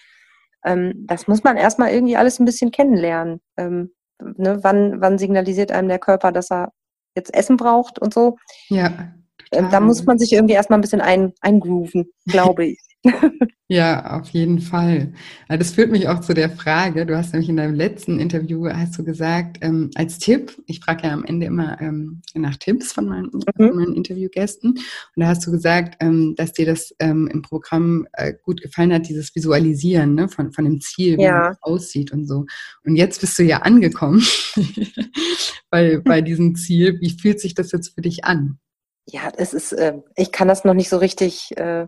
Ähm, das muss man erstmal irgendwie alles ein bisschen kennenlernen. Ähm, ne, wann, wann signalisiert einem der Körper, dass er jetzt Essen braucht und so. Ja. Ähm, da muss man sich irgendwie erstmal ein bisschen ein, eingrooven, glaube ich. Ja, auf jeden Fall. Das führt mich auch zu der Frage, du hast nämlich in deinem letzten Interview, hast du gesagt, ähm, als Tipp, ich frage ja am Ende immer ähm, nach Tipps von meinen, mhm. von meinen Interviewgästen, und da hast du gesagt, ähm, dass dir das ähm, im Programm äh, gut gefallen hat, dieses Visualisieren ne, von, von dem Ziel, wie ja. es aussieht und so. Und jetzt bist du ja angekommen bei, bei diesem Ziel. Wie fühlt sich das jetzt für dich an? Ja, es ist, äh, ich kann das noch nicht so richtig äh,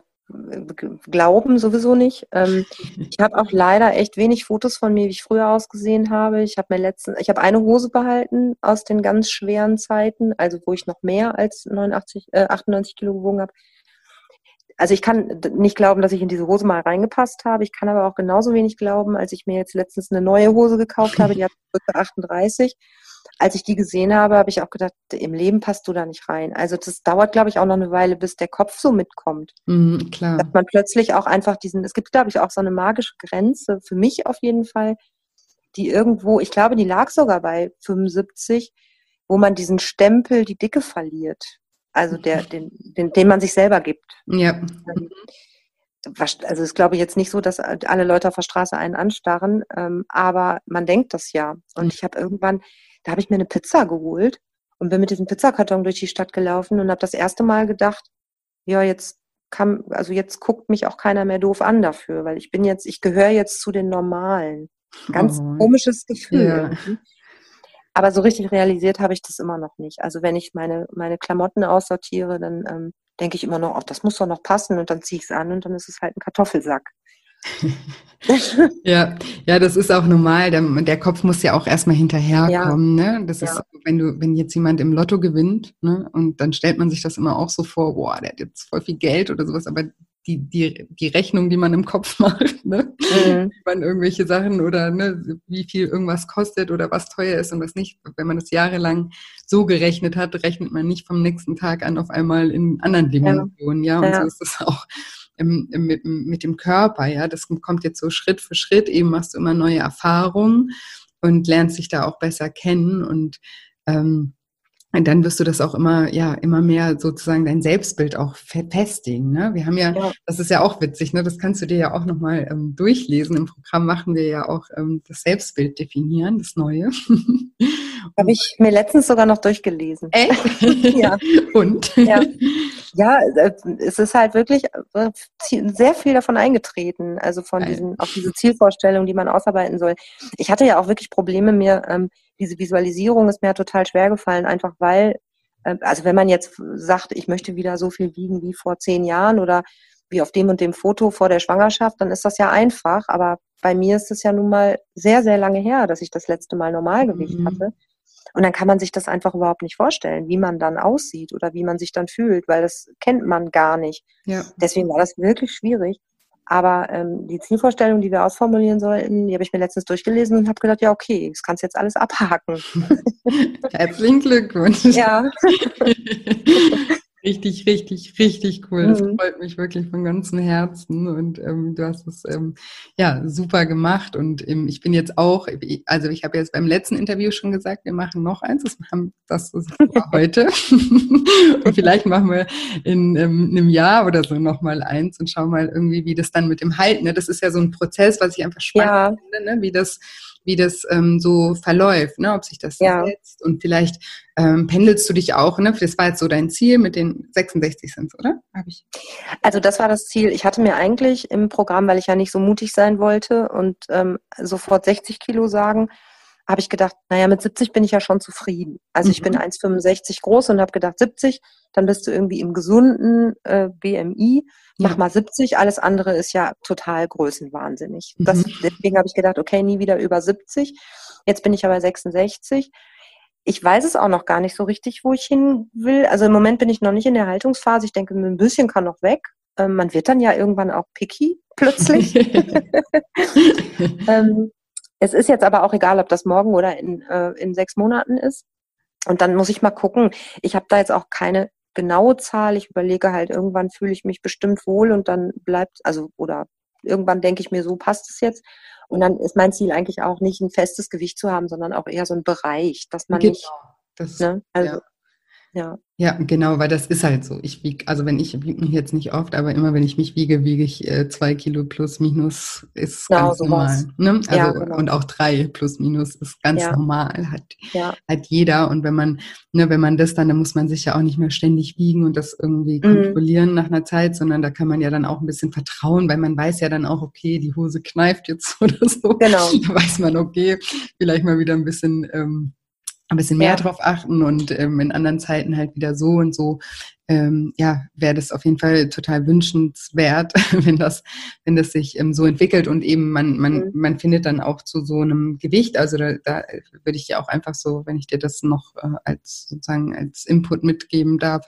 glauben sowieso nicht. Ähm, ich habe auch leider echt wenig Fotos von mir, wie ich früher ausgesehen habe. Ich habe mir letzten, ich habe eine Hose behalten aus den ganz schweren Zeiten, also wo ich noch mehr als 89, äh, 98 Kilo gewogen habe. Also ich kann nicht glauben, dass ich in diese Hose mal reingepasst habe. Ich kann aber auch genauso wenig glauben, als ich mir jetzt letztens eine neue Hose gekauft habe, die hat 38 als ich die gesehen habe, habe ich auch gedacht, im Leben passt du da nicht rein. Also das dauert, glaube ich, auch noch eine Weile, bis der Kopf so mitkommt. Mhm, klar. Dass man plötzlich auch einfach diesen, es gibt, glaube ich, auch so eine magische Grenze, für mich auf jeden Fall, die irgendwo, ich glaube, die lag sogar bei 75, wo man diesen Stempel, die Dicke verliert. Also der, den, den, den man sich selber gibt. Ja. Ähm, also es glaube ich jetzt nicht so, dass alle Leute auf der Straße einen anstarren, ähm, aber man denkt das ja. Und ich habe irgendwann, da habe ich mir eine Pizza geholt und bin mit diesem Pizzakarton durch die Stadt gelaufen und habe das erste Mal gedacht, ja, jetzt kann, also jetzt guckt mich auch keiner mehr doof an dafür, weil ich bin jetzt, ich gehöre jetzt zu den Normalen. Ganz oh. komisches Gefühl. Ja. Aber so richtig realisiert habe ich das immer noch nicht. Also wenn ich meine, meine Klamotten aussortiere, dann ähm, denke ich immer noch, oh, das muss doch noch passen und dann ziehe ich es an und dann ist es halt ein Kartoffelsack. ja, ja, das ist auch normal. Der, der Kopf muss ja auch erstmal hinterherkommen. Ja. Ne? Das ist, ja. wenn du, wenn jetzt jemand im Lotto gewinnt, ne? und dann stellt man sich das immer auch so vor, boah, der hat jetzt voll viel Geld oder sowas, aber die, die, die Rechnung, die man im Kopf macht, ne? Mhm. Wie man irgendwelche Sachen oder ne, wie viel irgendwas kostet oder was teuer ist und was nicht. Wenn man das jahrelang so gerechnet hat, rechnet man nicht vom nächsten Tag an auf einmal in anderen Dimensionen, ja. ja? Und ja. so ist es auch im, im, mit, mit dem Körper, ja. Das kommt jetzt so Schritt für Schritt, eben machst du immer neue Erfahrungen und lernst dich da auch besser kennen und ähm, und dann wirst du das auch immer, ja, immer mehr sozusagen dein Selbstbild auch festigen. Ne? Wir haben ja, ja, das ist ja auch witzig, ne? Das kannst du dir ja auch nochmal ähm, durchlesen. Im Programm machen wir ja auch ähm, das Selbstbild definieren, das Neue. Habe ich mir letztens sogar noch durchgelesen. Echt? ja. Und? Ja. Ja, äh, es ist halt wirklich äh, sehr viel davon eingetreten, also von diesen, auch diese Zielvorstellungen, die man ausarbeiten soll. Ich hatte ja auch wirklich Probleme, mir ähm, diese Visualisierung ist mir total schwer gefallen, einfach weil, äh, also wenn man jetzt sagt, ich möchte wieder so viel wiegen wie vor zehn Jahren oder wie auf dem und dem Foto vor der Schwangerschaft, dann ist das ja einfach. Aber bei mir ist es ja nun mal sehr, sehr lange her, dass ich das letzte Mal Normalgewicht mhm. hatte. Und dann kann man sich das einfach überhaupt nicht vorstellen, wie man dann aussieht oder wie man sich dann fühlt, weil das kennt man gar nicht. Ja. Deswegen war das wirklich schwierig. Aber ähm, die Zielvorstellung, die wir ausformulieren sollten, die habe ich mir letztens durchgelesen und habe gedacht, ja, okay, das kannst du jetzt alles abhaken. Herzlichen Glückwunsch. Ja. Richtig, richtig, richtig cool. Das mhm. freut mich wirklich von ganzem Herzen und ähm, du hast es ähm, ja super gemacht und ähm, ich bin jetzt auch, also ich habe jetzt beim letzten Interview schon gesagt, wir machen noch eins, das machen das ist heute und vielleicht machen wir in ähm, einem Jahr oder so noch mal eins und schauen mal irgendwie, wie das dann mit dem Halten. Ne? Das ist ja so ein Prozess, was ich einfach spannend ja. finde, ne? wie das wie das ähm, so verläuft, ne? ob sich das ja. setzt. Und vielleicht ähm, pendelst du dich auch, ne? Das war jetzt so dein Ziel mit den 66 sind oder? Hab ich. Also das war das Ziel. Ich hatte mir eigentlich im Programm, weil ich ja nicht so mutig sein wollte und ähm, sofort 60 Kilo sagen, habe ich gedacht, naja, mit 70 bin ich ja schon zufrieden. Also mhm. ich bin 1,65 mhm. groß und habe gedacht, 70, dann bist du irgendwie im gesunden äh, BMI. Mach ja. mal 70, alles andere ist ja total größenwahnsinnig. Mhm. Das, deswegen habe ich gedacht, okay, nie wieder über 70. Jetzt bin ich aber 66. Ich weiß es auch noch gar nicht so richtig, wo ich hin will. Also im Moment bin ich noch nicht in der Haltungsphase. Ich denke, ein bisschen kann noch weg. Ähm, man wird dann ja irgendwann auch picky, plötzlich. ähm, es ist jetzt aber auch egal, ob das morgen oder in, äh, in sechs Monaten ist. Und dann muss ich mal gucken. Ich habe da jetzt auch keine genaue Zahl. Ich überlege halt, irgendwann fühle ich mich bestimmt wohl und dann bleibt, also, oder irgendwann denke ich mir, so passt es jetzt. Und dann ist mein Ziel eigentlich auch nicht ein festes Gewicht zu haben, sondern auch eher so ein Bereich, dass man genau. nicht, das, ne, also, ja. Ja. Ja, genau, weil das ist halt so. Ich wiege, also wenn ich wiege mich jetzt nicht oft, aber immer wenn ich mich wiege, wiege ich äh, zwei Kilo plus minus ist genau, ganz normal. Ne? Also ja, genau. und auch drei plus minus ist ganz ja. normal, hat, ja. hat jeder. Und wenn man, ne, wenn man das dann, dann muss man sich ja auch nicht mehr ständig wiegen und das irgendwie mhm. kontrollieren nach einer Zeit, sondern da kann man ja dann auch ein bisschen vertrauen, weil man weiß ja dann auch, okay, die Hose kneift jetzt oder so. Genau. Da weiß man, okay, vielleicht mal wieder ein bisschen ähm, ein bisschen mehr ja. drauf achten und ähm, in anderen Zeiten halt wieder so und so. Ähm, ja, wäre das auf jeden Fall total wünschenswert, wenn das, wenn das sich ähm, so entwickelt und eben man, man, mhm. man findet dann auch zu so einem Gewicht. Also da, da würde ich dir auch einfach so, wenn ich dir das noch äh, als sozusagen als Input mitgeben darf,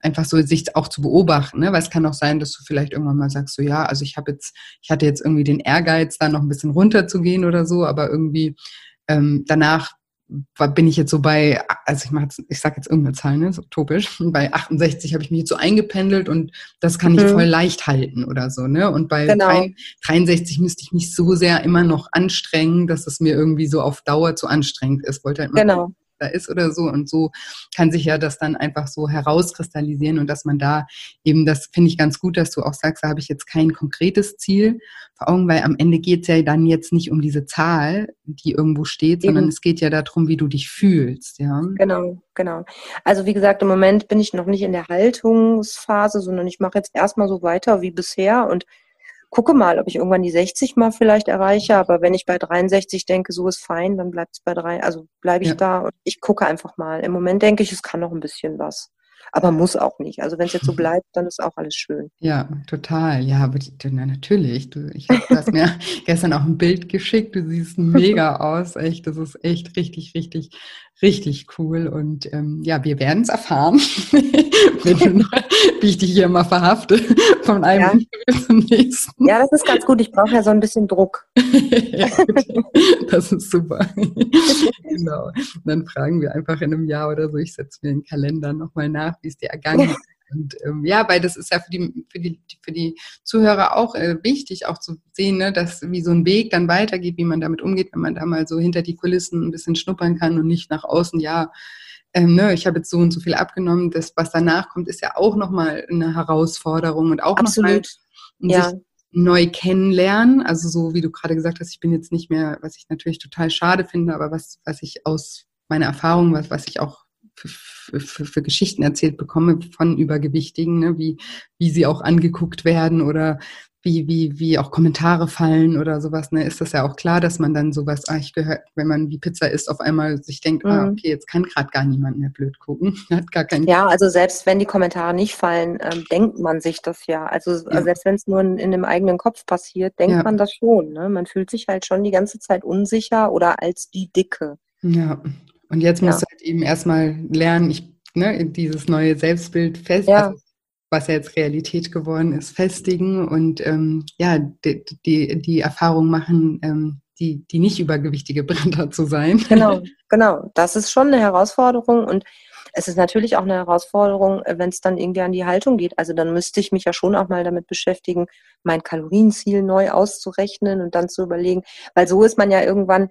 einfach so sich auch zu beobachten, ne? Weil es kann auch sein, dass du vielleicht irgendwann mal sagst, so ja, also ich habe jetzt, ich hatte jetzt irgendwie den Ehrgeiz, da noch ein bisschen runterzugehen oder so, aber irgendwie ähm, danach bin ich jetzt so bei, also ich mache jetzt, ich sage jetzt irgendeine Zahl, ne, so topisch. Bei 68 habe ich mich jetzt so eingependelt und das kann ich mhm. voll leicht halten oder so, ne? Und bei genau. 63 müsste ich mich so sehr immer noch anstrengen, dass es mir irgendwie so auf Dauer zu anstrengend ist. Wollte halt mal genau da ist oder so. Und so kann sich ja das dann einfach so herauskristallisieren und dass man da eben, das finde ich ganz gut, dass du auch sagst, da habe ich jetzt kein konkretes Ziel vor Augen, weil am Ende geht es ja dann jetzt nicht um diese Zahl, die irgendwo steht, eben. sondern es geht ja darum, wie du dich fühlst. Ja? Genau, genau. Also wie gesagt, im Moment bin ich noch nicht in der Haltungsphase, sondern ich mache jetzt erstmal so weiter wie bisher und gucke mal, ob ich irgendwann die 60 mal vielleicht erreiche, aber wenn ich bei 63 denke, so ist fein, dann bleibt es bei drei, also bleibe ich ja. da und ich gucke einfach mal. Im Moment denke ich, es kann noch ein bisschen was. Aber muss auch nicht. Also wenn es jetzt so bleibt, dann ist auch alles schön. Ja, total. Ja, aber na, natürlich. Du, ich das mir gestern auch ein Bild geschickt. Du siehst mega aus. Echt, das ist echt richtig, richtig richtig cool. Und ähm, ja, wir werden es erfahren, wie ich dich hier mal verhafte von einem ja. Interview zum nächsten. Ja, das ist ganz gut. Ich brauche ja so ein bisschen Druck. ja, das ist super. genau. Und dann fragen wir einfach in einem Jahr oder so, ich setze mir den Kalender nochmal nach, wie es dir ergangen ist. Und ähm, ja, weil das ist ja für die, für die, für die Zuhörer auch äh, wichtig, auch zu sehen, ne, dass wie so ein Weg dann weitergeht, wie man damit umgeht, wenn man da mal so hinter die Kulissen ein bisschen schnuppern kann und nicht nach außen, ja, ähm, ne, ich habe jetzt so und so viel abgenommen. Das, was danach kommt, ist ja auch nochmal eine Herausforderung und auch nochmal ja. sich neu kennenlernen. Also so wie du gerade gesagt hast, ich bin jetzt nicht mehr, was ich natürlich total schade finde, aber was, was ich aus meiner Erfahrung, was, was ich auch für, für, für Geschichten erzählt bekomme von Übergewichtigen, ne? wie, wie sie auch angeguckt werden oder wie, wie, wie auch Kommentare fallen oder sowas, ne, ist das ja auch klar, dass man dann sowas, ah, ich gehört, wenn man die Pizza isst, auf einmal sich denkt, ah, mhm. ah, okay, jetzt kann gerade gar niemand mehr blöd gucken. Hat gar keinen ja, also selbst wenn die Kommentare nicht fallen, ähm, denkt man sich das ja. Also ja. selbst wenn es nur in, in, dem eigenen Kopf passiert, denkt ja. man das schon. Ne? Man fühlt sich halt schon die ganze Zeit unsicher oder als die Dicke. Ja, und jetzt musst ja. du halt eben erstmal lernen, ich, ne, dieses neue Selbstbild fest, ja. also, was ja jetzt Realität geworden ist, festigen und ähm, ja, die, die, die Erfahrung machen, ähm, die, die nicht übergewichtige Britta zu sein. Genau, genau. Das ist schon eine Herausforderung und es ist natürlich auch eine Herausforderung, äh, wenn es dann irgendwie an die Haltung geht. Also dann müsste ich mich ja schon auch mal damit beschäftigen, mein Kalorienziel neu auszurechnen und dann zu überlegen, weil so ist man ja irgendwann,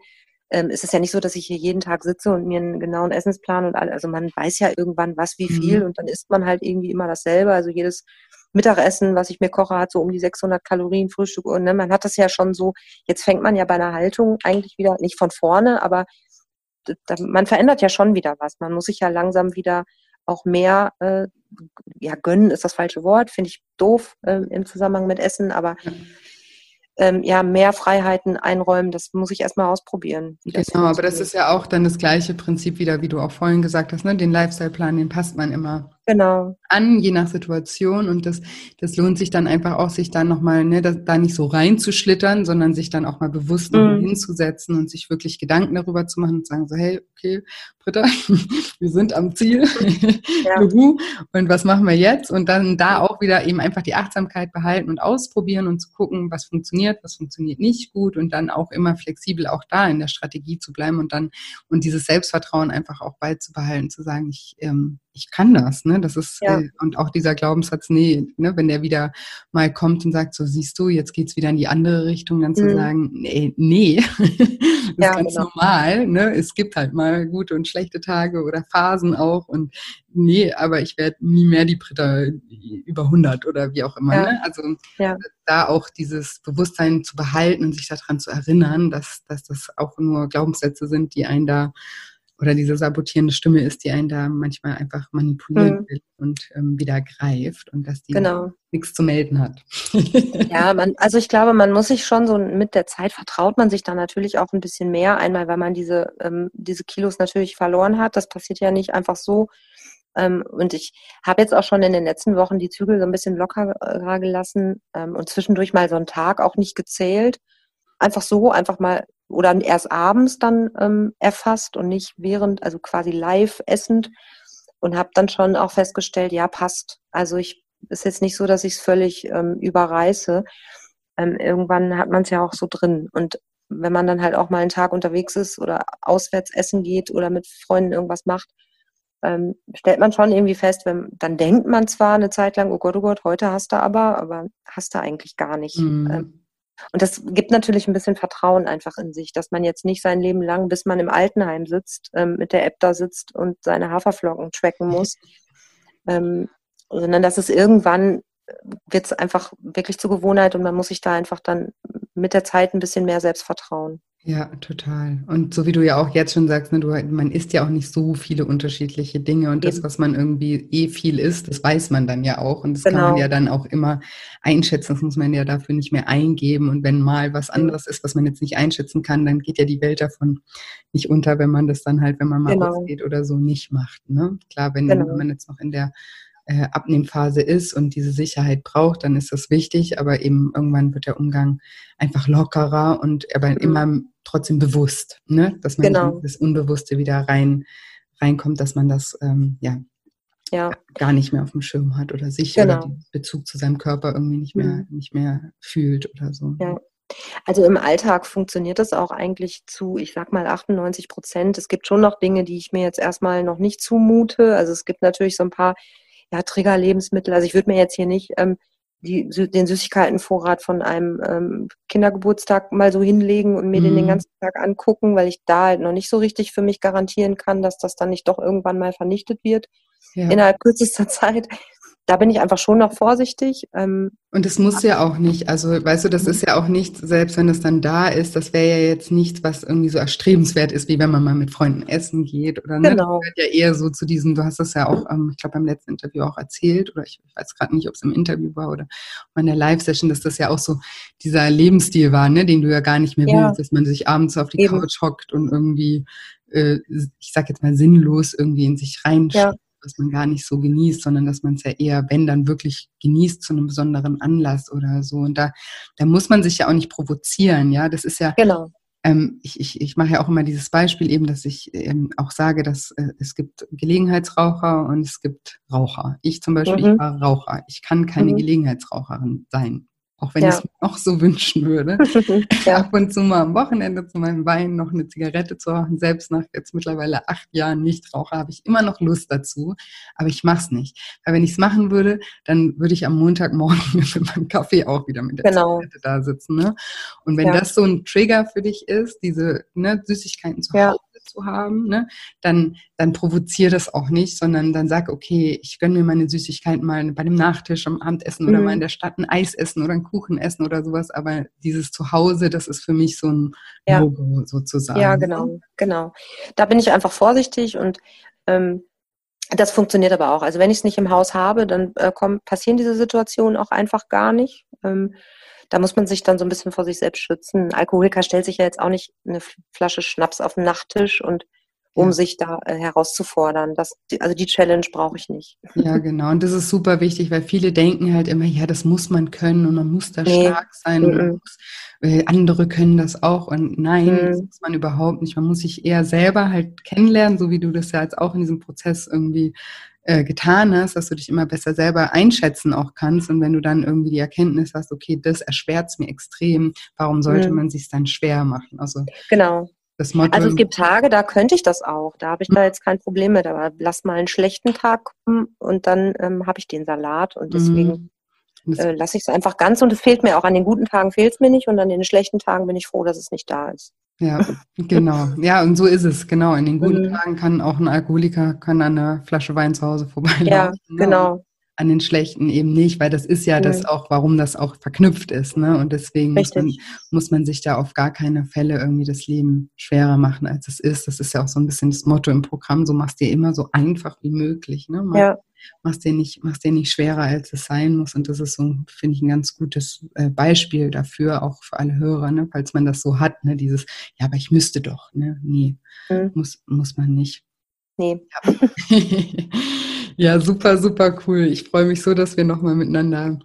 ähm, ist es ja nicht so, dass ich hier jeden Tag sitze und mir einen genauen Essensplan und all, also man weiß ja irgendwann was, wie viel mhm. und dann isst man halt irgendwie immer dasselbe. Also jedes Mittagessen, was ich mir koche, hat so um die 600 Kalorien, Frühstück und ne, man hat das ja schon so, jetzt fängt man ja bei einer Haltung eigentlich wieder, nicht von vorne, aber da, man verändert ja schon wieder was. Man muss sich ja langsam wieder auch mehr, äh, ja, gönnen ist das falsche Wort, finde ich doof äh, im Zusammenhang mit Essen, aber ähm, ja, mehr Freiheiten einräumen, das muss ich erstmal ausprobieren. genau, aber das ist ja auch dann das gleiche Prinzip wieder, wie du auch vorhin gesagt hast, ne? den Lifestyle-Plan, den passt man immer genau. an, je nach Situation. Und das, das lohnt sich dann einfach auch, sich dann nochmal, ne, da, da nicht so reinzuschlittern, sondern sich dann auch mal bewusst mhm. hinzusetzen und sich wirklich Gedanken darüber zu machen und sagen so, hey, okay, Britta, wir sind am Ziel. Ja. und was machen wir jetzt? Und dann da auch wieder eben einfach die Achtsamkeit behalten und ausprobieren und zu gucken, was funktioniert, was funktioniert nicht gut und dann auch immer flexibel auch da in der Strategie zu bleiben und dann und dieses Selbstvertrauen einfach auch beizubehalten, zu sagen, ich ähm, ich kann das, ne? Das ist, ja. äh, und auch dieser Glaubenssatz, nee, ne, wenn der wieder mal kommt und sagt, so siehst du, jetzt geht's wieder in die andere Richtung, dann zu mhm. sagen, nee, nee, das ja, ist ganz genau. normal, ne? Es gibt halt mal gute und schlechte Tage oder Phasen auch und nee, aber ich werde nie mehr die Britta über 100 oder wie auch immer, ja. ne? Also da auch dieses Bewusstsein zu behalten und sich daran zu erinnern, dass, dass das auch nur Glaubenssätze sind, die einen da oder diese sabotierende Stimme ist, die einen da manchmal einfach manipulieren mhm. will und ähm, wieder greift und dass die genau. nichts zu melden hat. ja, man, also ich glaube, man muss sich schon so mit der Zeit vertraut man sich da natürlich auch ein bisschen mehr. Einmal, weil man diese, ähm, diese Kilos natürlich verloren hat. Das passiert ja nicht einfach so. Ähm, und ich habe jetzt auch schon in den letzten Wochen die Zügel so ein bisschen lockerer gelassen ähm, und zwischendurch mal so einen Tag auch nicht gezählt. Einfach so, einfach mal oder erst abends dann ähm, erfasst und nicht während, also quasi live essend und habe dann schon auch festgestellt, ja, passt. Also ich ist jetzt nicht so, dass ich es völlig ähm, überreiße. Ähm, irgendwann hat man es ja auch so drin. Und wenn man dann halt auch mal einen Tag unterwegs ist oder auswärts essen geht oder mit Freunden irgendwas macht, ähm, stellt man schon irgendwie fest, wenn, dann denkt man zwar eine Zeit lang, oh Gott, oh Gott, heute hast du aber, aber hast du eigentlich gar nicht. Mhm. Ähm, und das gibt natürlich ein bisschen Vertrauen einfach in sich, dass man jetzt nicht sein Leben lang, bis man im Altenheim sitzt, ähm, mit der App da sitzt und seine Haferflocken tracken muss, ähm, sondern dass es irgendwann wird es einfach wirklich zur Gewohnheit und man muss sich da einfach dann mit der Zeit ein bisschen mehr selbst vertrauen. Ja, total. Und so wie du ja auch jetzt schon sagst, ne, du, man isst ja auch nicht so viele unterschiedliche Dinge und Eben. das, was man irgendwie eh viel isst, das weiß man dann ja auch und das genau. kann man genau. ja dann auch immer einschätzen. Das muss man ja dafür nicht mehr eingeben und wenn mal was anderes ist, was man jetzt nicht einschätzen kann, dann geht ja die Welt davon nicht unter, wenn man das dann halt, wenn man mal genau. rausgeht oder so nicht macht. Ne? Klar, wenn, genau. wenn man jetzt noch in der äh, Abnehmphase ist und diese Sicherheit braucht, dann ist das wichtig, aber eben irgendwann wird der Umgang einfach lockerer und aber mhm. immer trotzdem bewusst, ne? dass man genau. das Unbewusste wieder rein reinkommt, dass man das ähm, ja, ja, gar nicht mehr auf dem Schirm hat oder sich genau. oder den Bezug zu seinem Körper irgendwie nicht mehr, mhm. nicht mehr fühlt oder so. Ja. Also im Alltag funktioniert das auch eigentlich zu, ich sag mal 98 Prozent. Es gibt schon noch Dinge, die ich mir jetzt erstmal noch nicht zumute. Also es gibt natürlich so ein paar ja, Triggerlebensmittel. Also ich würde mir jetzt hier nicht ähm, die, den Süßigkeitenvorrat von einem ähm, Kindergeburtstag mal so hinlegen und mir mhm. den den mhm. ganzen Tag angucken, weil ich da halt noch nicht so richtig für mich garantieren kann, dass das dann nicht doch irgendwann mal vernichtet wird ja. innerhalb kürzester Zeit da bin ich einfach schon noch vorsichtig. Ähm, und es muss ja auch nicht, also weißt du, das ist ja auch nicht, selbst wenn es dann da ist, das wäre ja jetzt nichts, was irgendwie so erstrebenswert ist, wie wenn man mal mit Freunden essen geht oder ne? Genau. Das gehört ja eher so zu diesem, du hast das ja auch, ähm, ich glaube beim letzten Interview auch erzählt oder ich, weiß gerade nicht, ob es im Interview war oder in der Live-Session, dass das ja auch so dieser Lebensstil war, ne, den du ja gar nicht mehr ja. willst, dass man sich abends auf die Eben. Couch hockt und irgendwie, äh, ich sag jetzt mal sinnlos irgendwie in sich rein ja was man gar nicht so genießt, sondern dass man es ja eher, wenn dann wirklich genießt zu einem besonderen Anlass oder so. Und da, da muss man sich ja auch nicht provozieren, ja. Das ist ja. Genau. Ähm, ich, ich, ich mache ja auch immer dieses Beispiel eben, dass ich ähm, auch sage, dass äh, es gibt Gelegenheitsraucher und es gibt Raucher. Ich zum Beispiel, mhm. ich war Raucher. Ich kann keine mhm. Gelegenheitsraucherin sein. Auch wenn ja. ich es mir auch so wünschen würde, ja. ab und zu mal am Wochenende zu meinem Wein noch eine Zigarette zu rauchen. Selbst nach jetzt mittlerweile acht Jahren Nichtraucher habe ich immer noch Lust dazu, aber ich mache es nicht. Weil wenn ich es machen würde, dann würde ich am Montagmorgen mit meinem Kaffee auch wieder mit der genau. Zigarette da sitzen. Ne? Und wenn ja. das so ein Trigger für dich ist, diese ne, Süßigkeiten zu Hause zu haben, ne, dann, dann provoziere das auch nicht, sondern dann sag, okay, ich gönne mir meine Süßigkeiten mal bei dem Nachtisch am Abendessen mhm. oder mal in der Stadt ein Eis essen oder ein Kuchen essen oder sowas. Aber dieses Zuhause, das ist für mich so ein ja. Logo sozusagen. Ja, genau, genau. Da bin ich einfach vorsichtig und ähm, das funktioniert aber auch. Also wenn ich es nicht im Haus habe, dann äh, kommen, passieren diese Situationen auch einfach gar nicht. Ähm, da muss man sich dann so ein bisschen vor sich selbst schützen. Ein Alkoholiker stellt sich ja jetzt auch nicht eine Flasche Schnaps auf den Nachttisch und um sich da äh, herauszufordern. Das, also die Challenge brauche ich nicht. Ja, genau. Und das ist super wichtig, weil viele denken halt immer, ja, das muss man können und man muss da nee. stark sein. Mhm. Und muss, äh, andere können das auch. Und nein, mhm. das muss man überhaupt nicht. Man muss sich eher selber halt kennenlernen, so wie du das ja jetzt auch in diesem Prozess irgendwie äh, getan hast, dass du dich immer besser selber einschätzen auch kannst. Und wenn du dann irgendwie die Erkenntnis hast, okay, das erschwert es mir extrem, warum sollte mhm. man sich dann schwer machen? Also genau. Also es gibt Tage, da könnte ich das auch. Da habe ich da jetzt kein Problem mit. Aber lass mal einen schlechten Tag kommen und dann ähm, habe ich den Salat und deswegen mhm. Äh, lasse ich es einfach ganz und es fehlt mir auch. An den guten Tagen fehlt es mir nicht und an den schlechten Tagen bin ich froh, dass es nicht da ist. Ja, genau. Ja, und so ist es, genau. In den guten mhm. Tagen kann auch ein Alkoholiker kann an einer Flasche Wein zu Hause vorbeilaufen. Ja, ne? genau. An den schlechten eben nicht, weil das ist ja mhm. das auch, warum das auch verknüpft ist. Ne? Und deswegen muss man, muss man sich da auf gar keine Fälle irgendwie das Leben schwerer machen, als es ist. Das ist ja auch so ein bisschen das Motto im Programm, so machst dir immer so einfach wie möglich. Ne? Man, ja machst dir nicht, machst dir nicht schwerer, als es sein muss. Und das ist so, finde ich, ein ganz gutes äh, Beispiel dafür, auch für alle Hörer, ne? falls man das so hat, ne? dieses, ja, aber ich müsste doch, ne? Nee, mhm. muss, muss man nicht. Nee. Ja. ja, super, super cool. Ich freue mich so, dass wir nochmal miteinander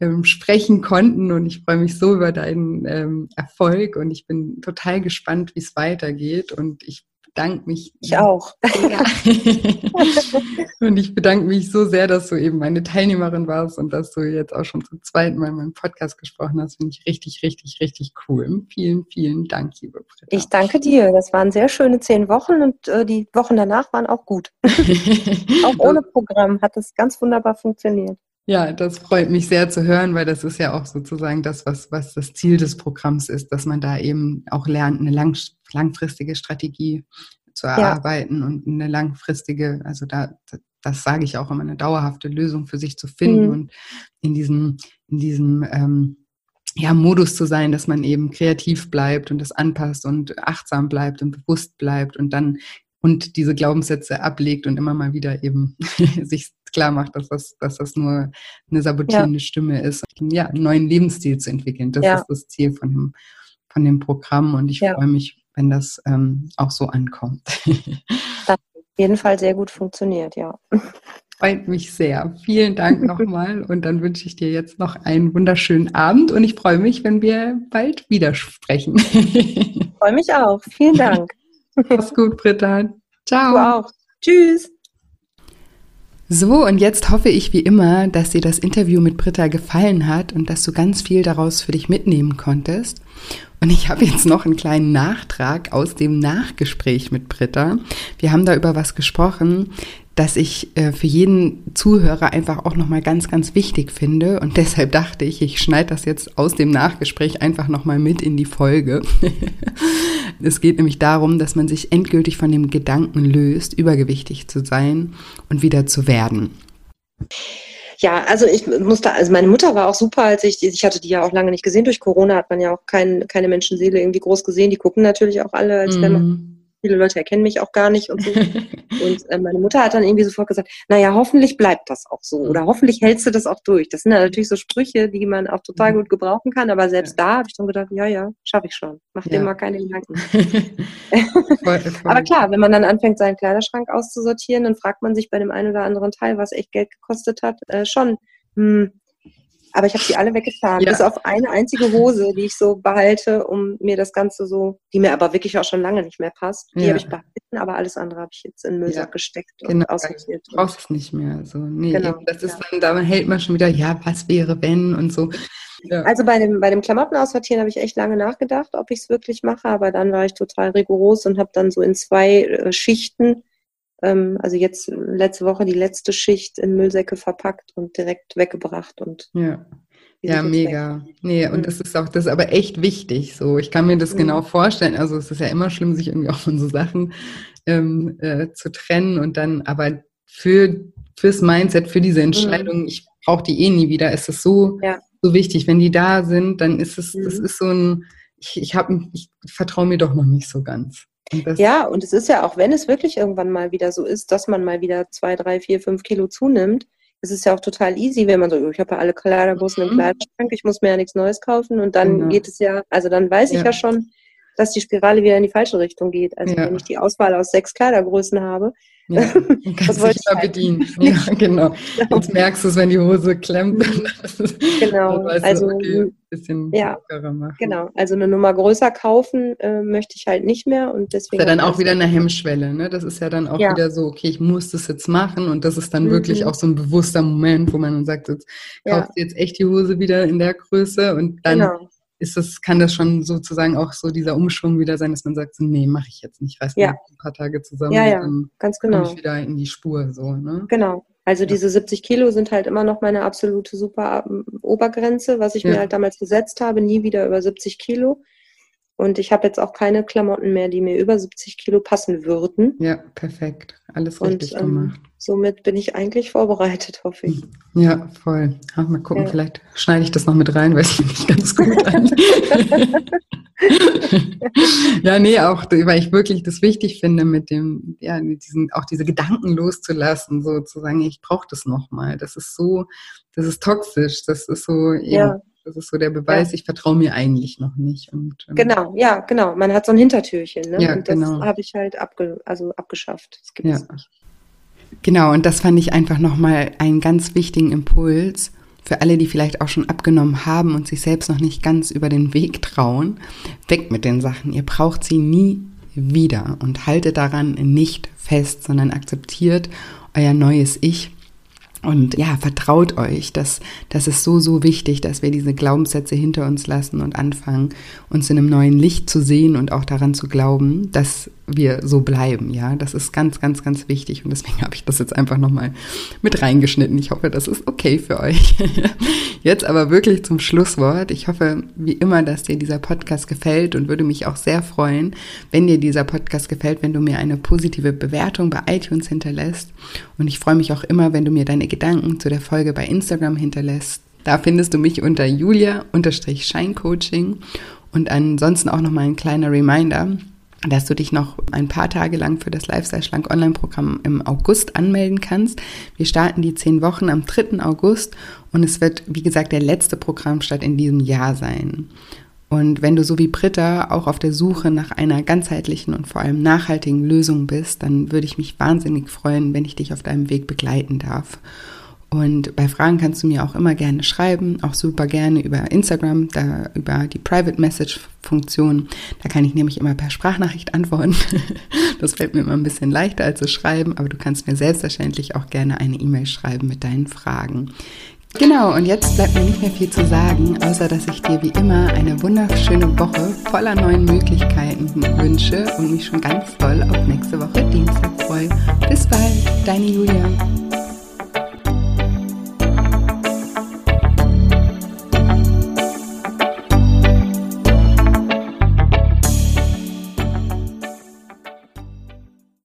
ähm, sprechen konnten und ich freue mich so über deinen ähm, Erfolg und ich bin total gespannt, wie es weitergeht und ich bedanke mich. Ich auch. und ich bedanke mich so sehr, dass du eben meine Teilnehmerin warst und dass du jetzt auch schon zum zweiten Mal in meinem Podcast gesprochen hast. Finde ich richtig, richtig, richtig cool. Vielen, vielen Dank, liebe Britta. Ich danke dir. Das waren sehr schöne zehn Wochen und äh, die Wochen danach waren auch gut. auch ohne Programm hat es ganz wunderbar funktioniert. Ja, das freut mich sehr zu hören, weil das ist ja auch sozusagen das, was, was das Ziel des Programms ist, dass man da eben auch lernt, eine lang, langfristige Strategie zu erarbeiten ja. und eine langfristige, also da, das sage ich auch immer, eine dauerhafte Lösung für sich zu finden mhm. und in diesem, in diesem ähm, ja, Modus zu sein, dass man eben kreativ bleibt und das anpasst und achtsam bleibt und bewusst bleibt und dann und diese Glaubenssätze ablegt und immer mal wieder eben sich klar macht, dass das, dass das nur eine sabotierende ja. Stimme ist. Ja, einen neuen Lebensstil zu entwickeln. Das ja. ist das Ziel von dem, von dem Programm und ich ja. freue mich, wenn das ähm, auch so ankommt. das hat auf jeden Fall sehr gut funktioniert, ja. Freut mich sehr. Vielen Dank nochmal und dann wünsche ich dir jetzt noch einen wunderschönen Abend und ich freue mich, wenn wir bald wieder sprechen. Ich freue mich auch. Vielen Dank. Mach's gut, Britta. Ciao. Du auch. Tschüss. So, und jetzt hoffe ich wie immer, dass dir das Interview mit Britta gefallen hat und dass du ganz viel daraus für dich mitnehmen konntest. Und ich habe jetzt noch einen kleinen Nachtrag aus dem Nachgespräch mit Britta. Wir haben da über was gesprochen, das ich äh, für jeden Zuhörer einfach auch nochmal ganz, ganz wichtig finde. Und deshalb dachte ich, ich schneide das jetzt aus dem Nachgespräch einfach nochmal mit in die Folge. es geht nämlich darum, dass man sich endgültig von dem Gedanken löst, übergewichtig zu sein und wieder zu werden. Ja, also ich musste, also meine Mutter war auch super, als ich, ich hatte die ja auch lange nicht gesehen. Durch Corona hat man ja auch kein, keine Menschenseele irgendwie groß gesehen. Die gucken natürlich auch alle, als mm. wenn man viele Leute erkennen mich auch gar nicht und so. und äh, meine Mutter hat dann irgendwie sofort gesagt, naja, hoffentlich bleibt das auch so oder hoffentlich hältst du das auch durch. Das sind ja natürlich so Sprüche, die man auch total mhm. gut gebrauchen kann, aber selbst ja. da habe ich dann gedacht, ja, ja, schaffe ich schon. Mach dir mal keine Gedanken. voll, voll. aber klar, wenn man dann anfängt, seinen Kleiderschrank auszusortieren, dann fragt man sich bei dem einen oder anderen Teil, was echt Geld gekostet hat, äh, schon, hm, aber ich habe sie alle weggetan. Ja. Bis auf eine einzige Hose, die ich so behalte, um mir das Ganze so, die mir aber wirklich auch schon lange nicht mehr passt. Die ja. habe ich behalten, aber alles andere habe ich jetzt in Müllsack ja. gesteckt und genau. aussortiert. Du brauchst es nicht mehr. So, nee, genau. das ist dann, da hält man schon wieder, ja, was wäre wenn und so. Ja. Also bei dem, bei dem Klamottenaussortieren habe ich echt lange nachgedacht, ob ich es wirklich mache, aber dann war ich total rigoros und habe dann so in zwei äh, Schichten, also jetzt letzte Woche die letzte Schicht in Müllsäcke verpackt und direkt weggebracht und ja. Ja, mega. Nee, und das ist auch, das ist aber echt wichtig. So, ich kann mir das mhm. genau vorstellen. Also es ist ja immer schlimm, sich irgendwie auch von so Sachen ähm, äh, zu trennen und dann, aber für fürs Mindset, für diese mhm. Entscheidung, mhm. ich brauche die eh nie wieder, ist es so, ja. so wichtig. Wenn die da sind, dann ist es, mhm. das ist so ein, ich, ich habe, ich vertraue mir doch noch nicht so ganz. Ja, und es ist ja auch, wenn es wirklich irgendwann mal wieder so ist, dass man mal wieder zwei, drei, vier, fünf Kilo zunimmt, es ist ja auch total easy, wenn man so, ich habe ja alle Kleidergrößen mhm. im Kleiderschrank, ich muss mir ja nichts Neues kaufen und dann genau. geht es ja, also dann weiß ich ja. ja schon, dass die Spirale wieder in die falsche Richtung geht. Also ja. wenn ich die Auswahl aus sechs Kleidergrößen habe, ja, das wollte ich mal halt bedienen. Ja, genau. genau. Jetzt merkst du es, wenn die Hose klemmt. Mhm. genau. also du, okay, ein bisschen ja. Genau. Also eine Nummer größer kaufen äh, möchte ich halt nicht mehr und deswegen. Das ist ja dann auch wieder eine Hemmschwelle. Ne? Das ist ja dann auch ja. wieder so, okay, ich muss das jetzt machen und das ist dann mhm. wirklich auch so ein bewusster Moment, wo man dann sagt, jetzt kaufst du jetzt echt die Hose wieder in der Größe und dann genau ist das, kann das schon sozusagen auch so dieser Umschwung wieder sein, dass man sagt, so, nee, mache ich jetzt nicht, reiß ja. ein paar Tage zusammen ja, ja, dann ganz genau. komme ich wieder in die Spur. So, ne? Genau. Also ja. diese 70 Kilo sind halt immer noch meine absolute super Obergrenze, was ich ja. mir halt damals gesetzt habe, nie wieder über 70 Kilo. Und ich habe jetzt auch keine Klamotten mehr, die mir über 70 Kilo passen würden. Ja, perfekt. Alles richtig und, ähm, gemacht. Somit bin ich eigentlich vorbereitet, hoffe ich. Ja, voll. Ach, mal gucken, ja. vielleicht schneide ich das noch mit rein, weil es nicht ganz gut an. ja, nee, auch, weil ich wirklich das wichtig finde, mit dem, ja, diesen, auch diese Gedanken loszulassen, sozusagen, ich brauche das nochmal. Das ist so, das ist toxisch, das ist so, eben, ja das ist so der Beweis, ja. ich vertraue mir eigentlich noch nicht. Und, ähm, genau, ja, genau. Man hat so ein Hintertürchen, ne? Ja, und das genau. habe ich halt abge also abgeschafft. Das gibt ja. es nicht. Genau, und das fand ich einfach nochmal einen ganz wichtigen Impuls für alle, die vielleicht auch schon abgenommen haben und sich selbst noch nicht ganz über den Weg trauen. Weg mit den Sachen. Ihr braucht sie nie wieder und haltet daran nicht fest, sondern akzeptiert euer neues Ich und ja, vertraut euch, dass das ist so, so wichtig, dass wir diese Glaubenssätze hinter uns lassen und anfangen, uns in einem neuen Licht zu sehen und auch daran zu glauben, dass wir so bleiben. Ja, das ist ganz, ganz, ganz wichtig. Und deswegen habe ich das jetzt einfach nochmal mit reingeschnitten. Ich hoffe, das ist okay für euch. Jetzt aber wirklich zum Schlusswort. Ich hoffe, wie immer, dass dir dieser Podcast gefällt und würde mich auch sehr freuen, wenn dir dieser Podcast gefällt, wenn du mir eine positive Bewertung bei iTunes hinterlässt. Und ich freue mich auch immer, wenn du mir deine Gedanken zu der Folge bei Instagram hinterlässt. Da findest du mich unter julia-scheincoaching. Und ansonsten auch nochmal ein kleiner Reminder dass du dich noch ein paar Tage lang für das Lifestyle Schlank Online-Programm im August anmelden kannst. Wir starten die zehn Wochen am 3. August und es wird, wie gesagt, der letzte Programmstart in diesem Jahr sein. Und wenn du so wie Britta auch auf der Suche nach einer ganzheitlichen und vor allem nachhaltigen Lösung bist, dann würde ich mich wahnsinnig freuen, wenn ich dich auf deinem Weg begleiten darf. Und bei Fragen kannst du mir auch immer gerne schreiben, auch super gerne über Instagram, da über die Private Message Funktion. Da kann ich nämlich immer per Sprachnachricht antworten. Das fällt mir immer ein bisschen leichter als zu schreiben, aber du kannst mir selbstverständlich auch gerne eine E-Mail schreiben mit deinen Fragen. Genau, und jetzt bleibt mir nicht mehr viel zu sagen, außer dass ich dir wie immer eine wunderschöne Woche voller neuen Möglichkeiten wünsche und mich schon ganz doll auf nächste Woche Dienstag freue. Bis bald, deine Julia.